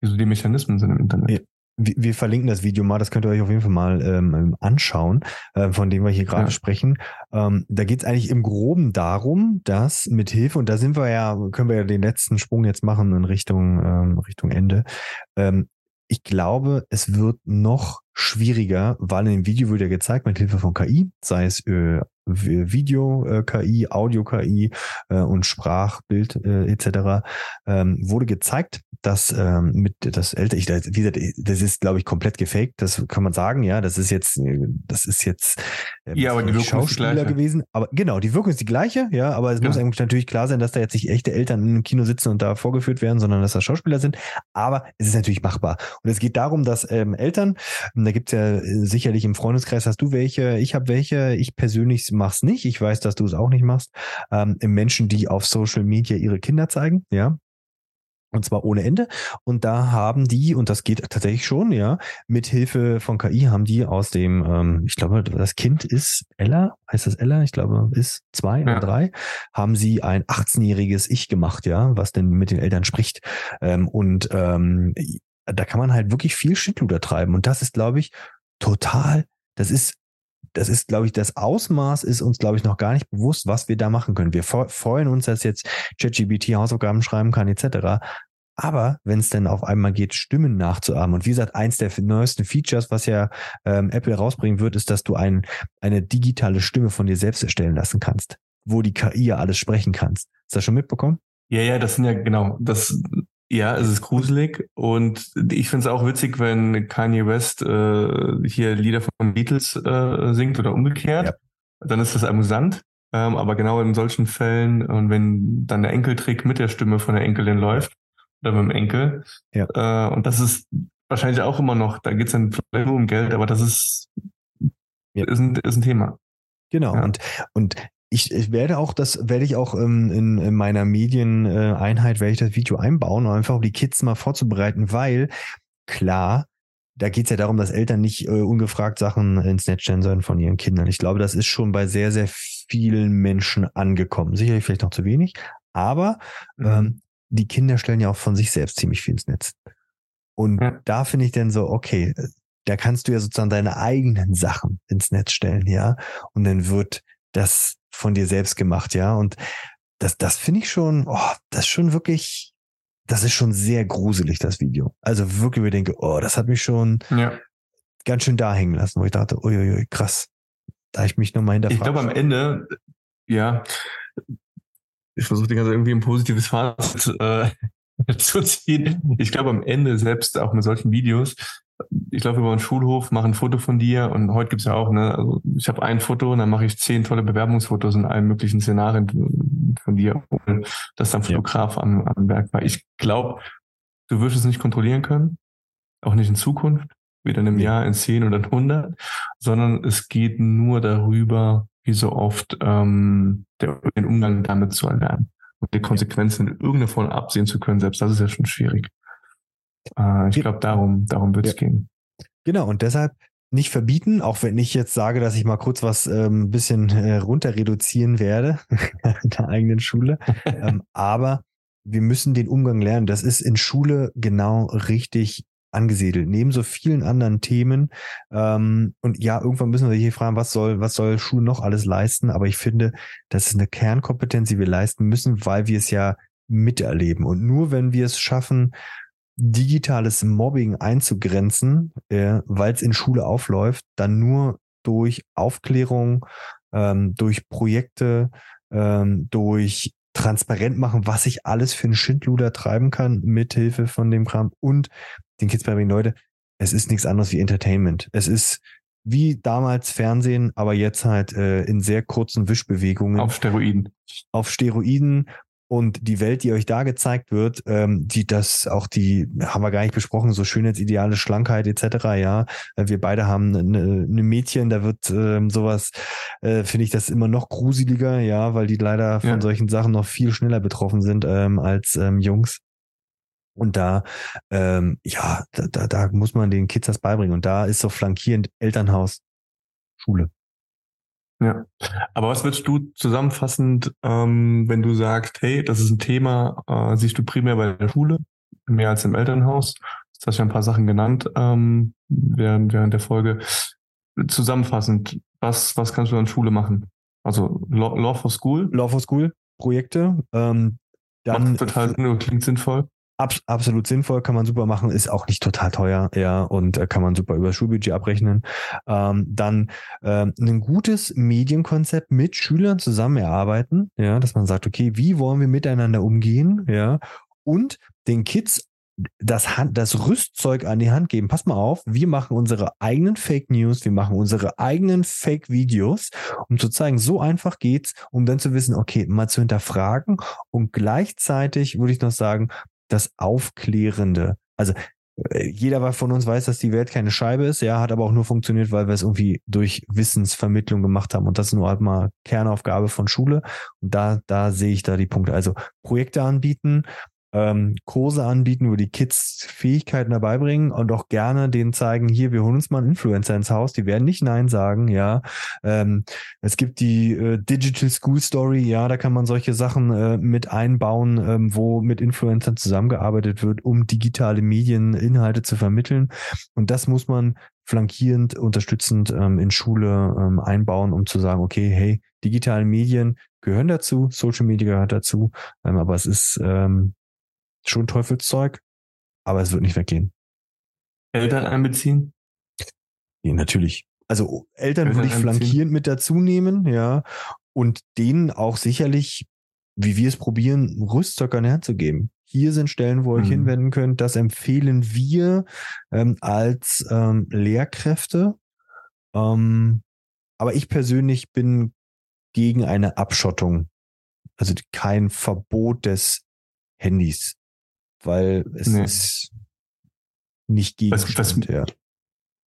wie so die Mechanismen sind im Internet. Ja wir verlinken das Video mal, das könnt ihr euch auf jeden Fall mal ähm, anschauen, äh, von dem wir hier gerade ja. sprechen. Ähm, da geht es eigentlich im Groben darum, dass mit Hilfe, und da sind wir ja, können wir ja den letzten Sprung jetzt machen in Richtung, ähm, Richtung Ende. Ich glaube, es wird noch schwieriger, weil in dem Video wird ja gezeigt, mit Hilfe von KI, sei es äh, Video-KI, äh, Audio-KI äh, und Sprachbild äh, etc. Ähm, wurde gezeigt, dass ähm, mit das älter, ich, wie gesagt, das ist glaube ich komplett gefaked, das kann man sagen, ja, das ist jetzt, das ist jetzt äh, ja, aber die Wirkung Schauspieler ist die gewesen, aber genau, die Wirkung ist die gleiche, ja, aber es ja. muss eigentlich natürlich klar sein, dass da jetzt nicht echte Eltern im Kino sitzen und da vorgeführt werden, sondern dass das Schauspieler sind, aber es ist natürlich machbar. Und es geht darum, dass ähm, Eltern, da gibt's ja äh, sicherlich im Freundeskreis, hast du welche, ich habe welche, ich persönlich mach's nicht. Ich weiß, dass du es auch nicht machst. Ähm, Menschen, die auf Social Media ihre Kinder zeigen, ja. Und zwar ohne Ende. Und da haben die, und das geht tatsächlich schon, ja, mit Hilfe von KI haben die aus dem, ähm, ich glaube, das Kind ist Ella, heißt das Ella? Ich glaube, ist zwei ja. oder drei, haben sie ein 18-jähriges Ich gemacht, ja, was denn mit den Eltern spricht. Ähm, und ähm, da kann man halt wirklich viel Schindluder treiben. Und das ist, glaube ich, total, das ist das ist, glaube ich, das Ausmaß ist uns, glaube ich, noch gar nicht bewusst, was wir da machen können. Wir freuen uns, dass jetzt ChatGBT Hausaufgaben schreiben kann, etc. Aber wenn es dann auf einmal geht, Stimmen nachzuahmen, und wie gesagt, eins der neuesten Features, was ja ähm, Apple rausbringen wird, ist, dass du ein, eine digitale Stimme von dir selbst erstellen lassen kannst, wo die KI ja alles sprechen kannst. Hast du das schon mitbekommen? Ja, ja, das sind ja genau, das ja, es ist gruselig und ich finde es auch witzig, wenn Kanye West äh, hier Lieder von Beatles äh, singt oder umgekehrt. Ja. Dann ist das amüsant. Ähm, aber genau in solchen Fällen und wenn dann der Enkeltrick mit der Stimme von der Enkelin läuft oder mit dem Enkel. Ja. Äh, und das ist wahrscheinlich auch immer noch, da geht es dann vielleicht nur um Geld, aber das ist, ja. ist, ein, ist ein Thema. Genau. Ja. Und, und ich, ich werde auch, das werde ich auch ähm, in, in meiner Medieneinheit, werde ich das Video einbauen, um einfach um die Kids mal vorzubereiten, weil klar, da geht es ja darum, dass Eltern nicht äh, ungefragt Sachen ins Netz stellen sollen von ihren Kindern. Ich glaube, das ist schon bei sehr, sehr vielen Menschen angekommen. Sicherlich vielleicht noch zu wenig, aber mhm. ähm, die Kinder stellen ja auch von sich selbst ziemlich viel ins Netz. Und ja. da finde ich dann so, okay, da kannst du ja sozusagen deine eigenen Sachen ins Netz stellen, ja. Und dann wird das von dir selbst gemacht, ja. Und das, das finde ich schon, oh, das ist schon wirklich, das ist schon sehr gruselig, das Video. Also wirklich, ich denke, oh, das hat mich schon ja. ganz schön da hängen lassen, wo ich dachte, uiuiui, krass. Da ich mich nochmal hinterfragt. Ich glaube, am Ende, ja, ich versuche die ganze irgendwie ein positives Fazit äh, [laughs] zu ziehen. Ich glaube, am Ende, selbst auch mit solchen Videos, ich laufe über einen Schulhof, mache ein Foto von dir und heute gibt's ja auch, ne, also ich habe ein Foto und dann mache ich zehn tolle Bewerbungsfotos in allen möglichen Szenarien von dir, dass dann Fotograf ja. am, am Werk war. Ich glaube, du wirst es nicht kontrollieren können, auch nicht in Zukunft, weder in einem Jahr, in zehn oder in hundert, sondern es geht nur darüber, wie so oft ähm, der, den Umgang damit zu erlernen und die Konsequenzen in irgendeiner Form absehen zu können, selbst das ist ja schon schwierig. Äh, ich glaube, darum, darum wird es ja. gehen. Genau, und deshalb nicht verbieten, auch wenn ich jetzt sage, dass ich mal kurz was ein ähm, bisschen äh, runter reduzieren werde [laughs] in der eigenen Schule. [laughs] ähm, aber wir müssen den Umgang lernen. Das ist in Schule genau richtig angesiedelt, neben so vielen anderen Themen. Ähm, und ja, irgendwann müssen wir hier fragen, was soll, was soll Schule noch alles leisten? Aber ich finde, das ist eine Kernkompetenz, die wir leisten müssen, weil wir es ja miterleben. Und nur wenn wir es schaffen, digitales Mobbing einzugrenzen, äh, weil es in Schule aufläuft, dann nur durch Aufklärung, ähm, durch Projekte, ähm, durch transparent machen, was ich alles für einen Schindluder treiben kann, mithilfe von dem Kram und den Kids beibringen, Leute, es ist nichts anderes wie Entertainment. Es ist wie damals Fernsehen, aber jetzt halt äh, in sehr kurzen Wischbewegungen. Auf Steroiden. Auf Steroiden und die Welt, die euch da gezeigt wird, ähm, die das auch die haben wir gar nicht besprochen, so Schönheitsideale, Schlankheit etc. Ja, wir beide haben eine, eine Mädchen, da wird ähm, sowas, äh, finde ich das immer noch gruseliger, ja, weil die leider von ja. solchen Sachen noch viel schneller betroffen sind ähm, als ähm, Jungs. Und da, ähm, ja, da, da, da muss man den Kids das beibringen. Und da ist so flankierend Elternhaus, Schule. Ja, aber was würdest du zusammenfassend, ähm, wenn du sagst, hey, das ist ein Thema, äh, siehst du primär bei der Schule, mehr als im Elternhaus? Du hast ja ein paar Sachen genannt ähm, während, während der Folge. Zusammenfassend, was, was kannst du an Schule machen? Also Law, Law for School? Law for School, Projekte. Ähm, dann Macht total Sinn, klingt sinnvoll. Abs absolut sinnvoll, kann man super machen, ist auch nicht total teuer, ja, und äh, kann man super über Schulbudget abrechnen. Ähm, dann ähm, ein gutes Medienkonzept mit Schülern zusammen erarbeiten, ja, dass man sagt, okay, wie wollen wir miteinander umgehen, ja, und den Kids das, Hand, das Rüstzeug an die Hand geben. Pass mal auf, wir machen unsere eigenen Fake News, wir machen unsere eigenen Fake Videos, um zu zeigen, so einfach geht's, um dann zu wissen, okay, mal zu hinterfragen und gleichzeitig würde ich noch sagen, das Aufklärende. Also äh, jeder von uns weiß, dass die Welt keine Scheibe ist, ja, hat aber auch nur funktioniert, weil wir es irgendwie durch Wissensvermittlung gemacht haben. Und das ist nur halt mal Kernaufgabe von Schule. Und da, da sehe ich da die Punkte. Also Projekte anbieten, ähm, Kurse anbieten, wo die Kids Fähigkeiten dabei bringen und auch gerne denen zeigen, hier, wir holen uns mal einen Influencer ins Haus, die werden nicht Nein sagen, ja. Ähm, es gibt die äh, Digital School Story, ja, da kann man solche Sachen äh, mit einbauen, ähm, wo mit Influencern zusammengearbeitet wird, um digitale Medieninhalte zu vermitteln. Und das muss man flankierend, unterstützend ähm, in Schule ähm, einbauen, um zu sagen, okay, hey, digitale Medien gehören dazu, Social Media gehört dazu, ähm, aber es ist ähm, schon Teufelszeug, aber es wird nicht weggehen. Eltern einbeziehen? Ja, natürlich. Also Eltern, Eltern würde ich flankierend mit dazu nehmen, ja, und denen auch sicherlich, wie wir es probieren, Rüstzeug an zu geben. Hier sind Stellen, wo ihr euch mhm. hinwenden könnt. Das empfehlen wir ähm, als ähm, Lehrkräfte. Ähm, aber ich persönlich bin gegen eine Abschottung. Also kein Verbot des Handys weil es nee. ist nicht Gegenstand, was, was, ja.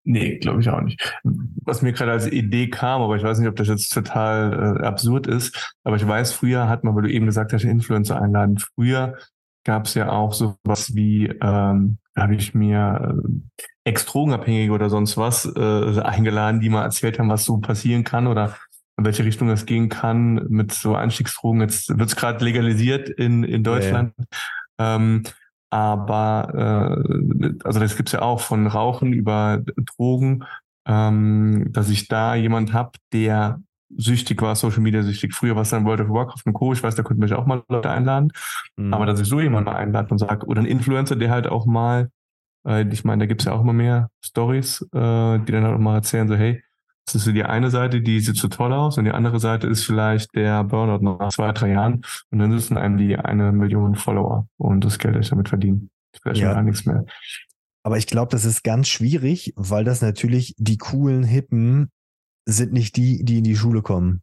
Nee, glaube ich auch nicht. Was mir gerade als Idee kam, aber ich weiß nicht, ob das jetzt total äh, absurd ist, aber ich weiß, früher hat man, weil du eben gesagt hast, Influencer einladen, früher gab es ja auch sowas wie, ähm, habe ich mir äh, Ex-Drogenabhängige oder sonst was äh, eingeladen, die mal erzählt haben, was so passieren kann oder in welche Richtung es gehen kann mit so Einstiegsdrogen. Jetzt wird es gerade legalisiert in, in Deutschland. Ja, ja. Ähm, aber äh, also das gibt's ja auch von Rauchen über Drogen, ähm, dass ich da jemand hab, der süchtig war, Social Media süchtig. Früher war es dann World of Warcraft und Co. Ich weiß, da könnten mich auch mal Leute einladen. Mhm. Aber dass ich so jemanden mal einlade und sage, oder ein Influencer, der halt auch mal, äh, ich meine, da gibt's ja auch immer mehr Stories, äh, die dann halt auch mal erzählen, so, hey, das ist so die eine Seite, die sieht so toll aus und die andere Seite ist vielleicht der Burnout nach zwei, drei Jahren und dann sitzen einem die eine Million Follower und das Geld, das ich damit verdiene. Vielleicht ja. gar nichts mehr. Aber ich glaube, das ist ganz schwierig, weil das natürlich die coolen Hippen sind nicht die, die in die Schule kommen.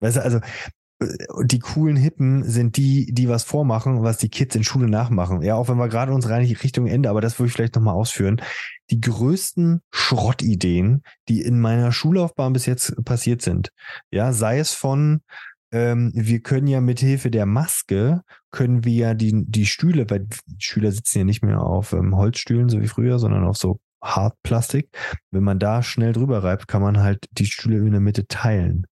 Weißt du, also die coolen Hippen sind die, die was vormachen, was die Kids in Schule nachmachen. Ja, auch wenn wir gerade uns rein Richtung Ende, aber das würde ich vielleicht nochmal ausführen. Die größten Schrottideen, die in meiner Schullaufbahn bis jetzt passiert sind. Ja, sei es von, ähm, wir können ja mit Hilfe der Maske, können wir ja die, die Stühle, weil Schüler sitzen ja nicht mehr auf ähm, Holzstühlen, so wie früher, sondern auf so Hartplastik. Wenn man da schnell drüber reibt, kann man halt die Stühle in der Mitte teilen.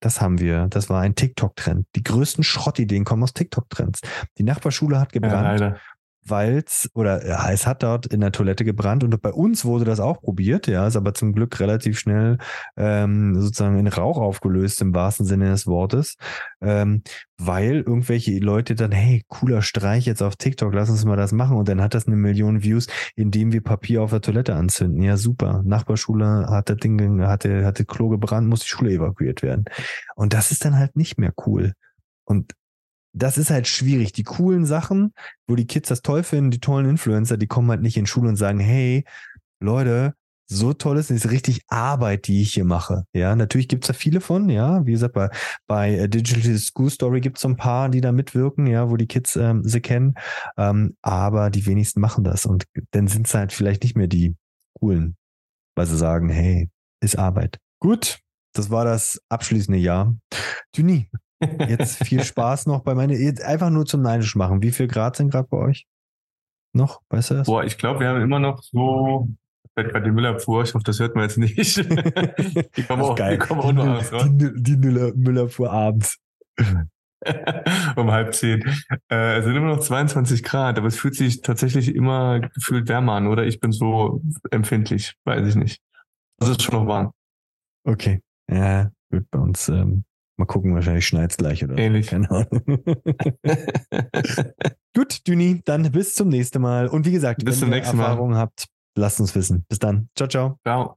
Das haben wir. Das war ein TikTok-Trend. Die größten Schrottideen kommen aus TikTok-Trends. Die Nachbarschule hat gebrannt. Ja, weil's oder ja, es hat dort in der Toilette gebrannt und bei uns wurde das auch probiert, ja, ist aber zum Glück relativ schnell ähm, sozusagen in Rauch aufgelöst im wahrsten Sinne des Wortes, ähm, weil irgendwelche Leute dann, hey, cooler Streich jetzt auf TikTok, lass uns mal das machen und dann hat das eine Million Views, indem wir Papier auf der Toilette anzünden. Ja, super. Nachbarschule hat das Ding, hatte, hatte Klo gebrannt, muss die Schule evakuiert werden. Und das ist dann halt nicht mehr cool. Und das ist halt schwierig. Die coolen Sachen, wo die Kids das toll finden, die tollen Influencer, die kommen halt nicht in Schule und sagen, hey, Leute, so toll ist, ist richtig Arbeit, die ich hier mache. Ja, natürlich gibt's da viele von, ja. Wie gesagt, bei, bei äh, Digital School Story gibt's so ein paar, die da mitwirken, ja, wo die Kids ähm, sie kennen. Ähm, aber die wenigsten machen das. Und dann sind's halt vielleicht nicht mehr die coolen, weil sie sagen, hey, ist Arbeit. Gut, das war das abschließende Jahr. Duni, Jetzt viel Spaß noch bei meine, einfach nur zum Neidisch machen. Wie viel Grad sind gerade bei euch? Noch? Weißt du das? Boah, ich glaube, wir haben immer noch so, fällt gerade die Müllabfuhr, ich hoffe, das hört man jetzt nicht. [laughs] die kommen auch, geil. Die kommen auch die, nur abends raus. Die, die Müller, Müllabfuhr abends. [laughs] um halb zehn. Äh, es sind immer noch 22 Grad, aber es fühlt sich tatsächlich immer gefühlt wärmer an, oder? Ich bin so empfindlich, weiß ich nicht. Das ist schon noch warm. Okay. Ja, gut, bei uns ähm, Mal gucken, wahrscheinlich schneit es gleich oder Ähnlich. Keine Ahnung. [laughs] Gut, Düni, dann bis zum nächsten Mal. Und wie gesagt, bis wenn ihr Erfahrungen habt, lasst uns wissen. Bis dann. Ciao, ciao. Ciao.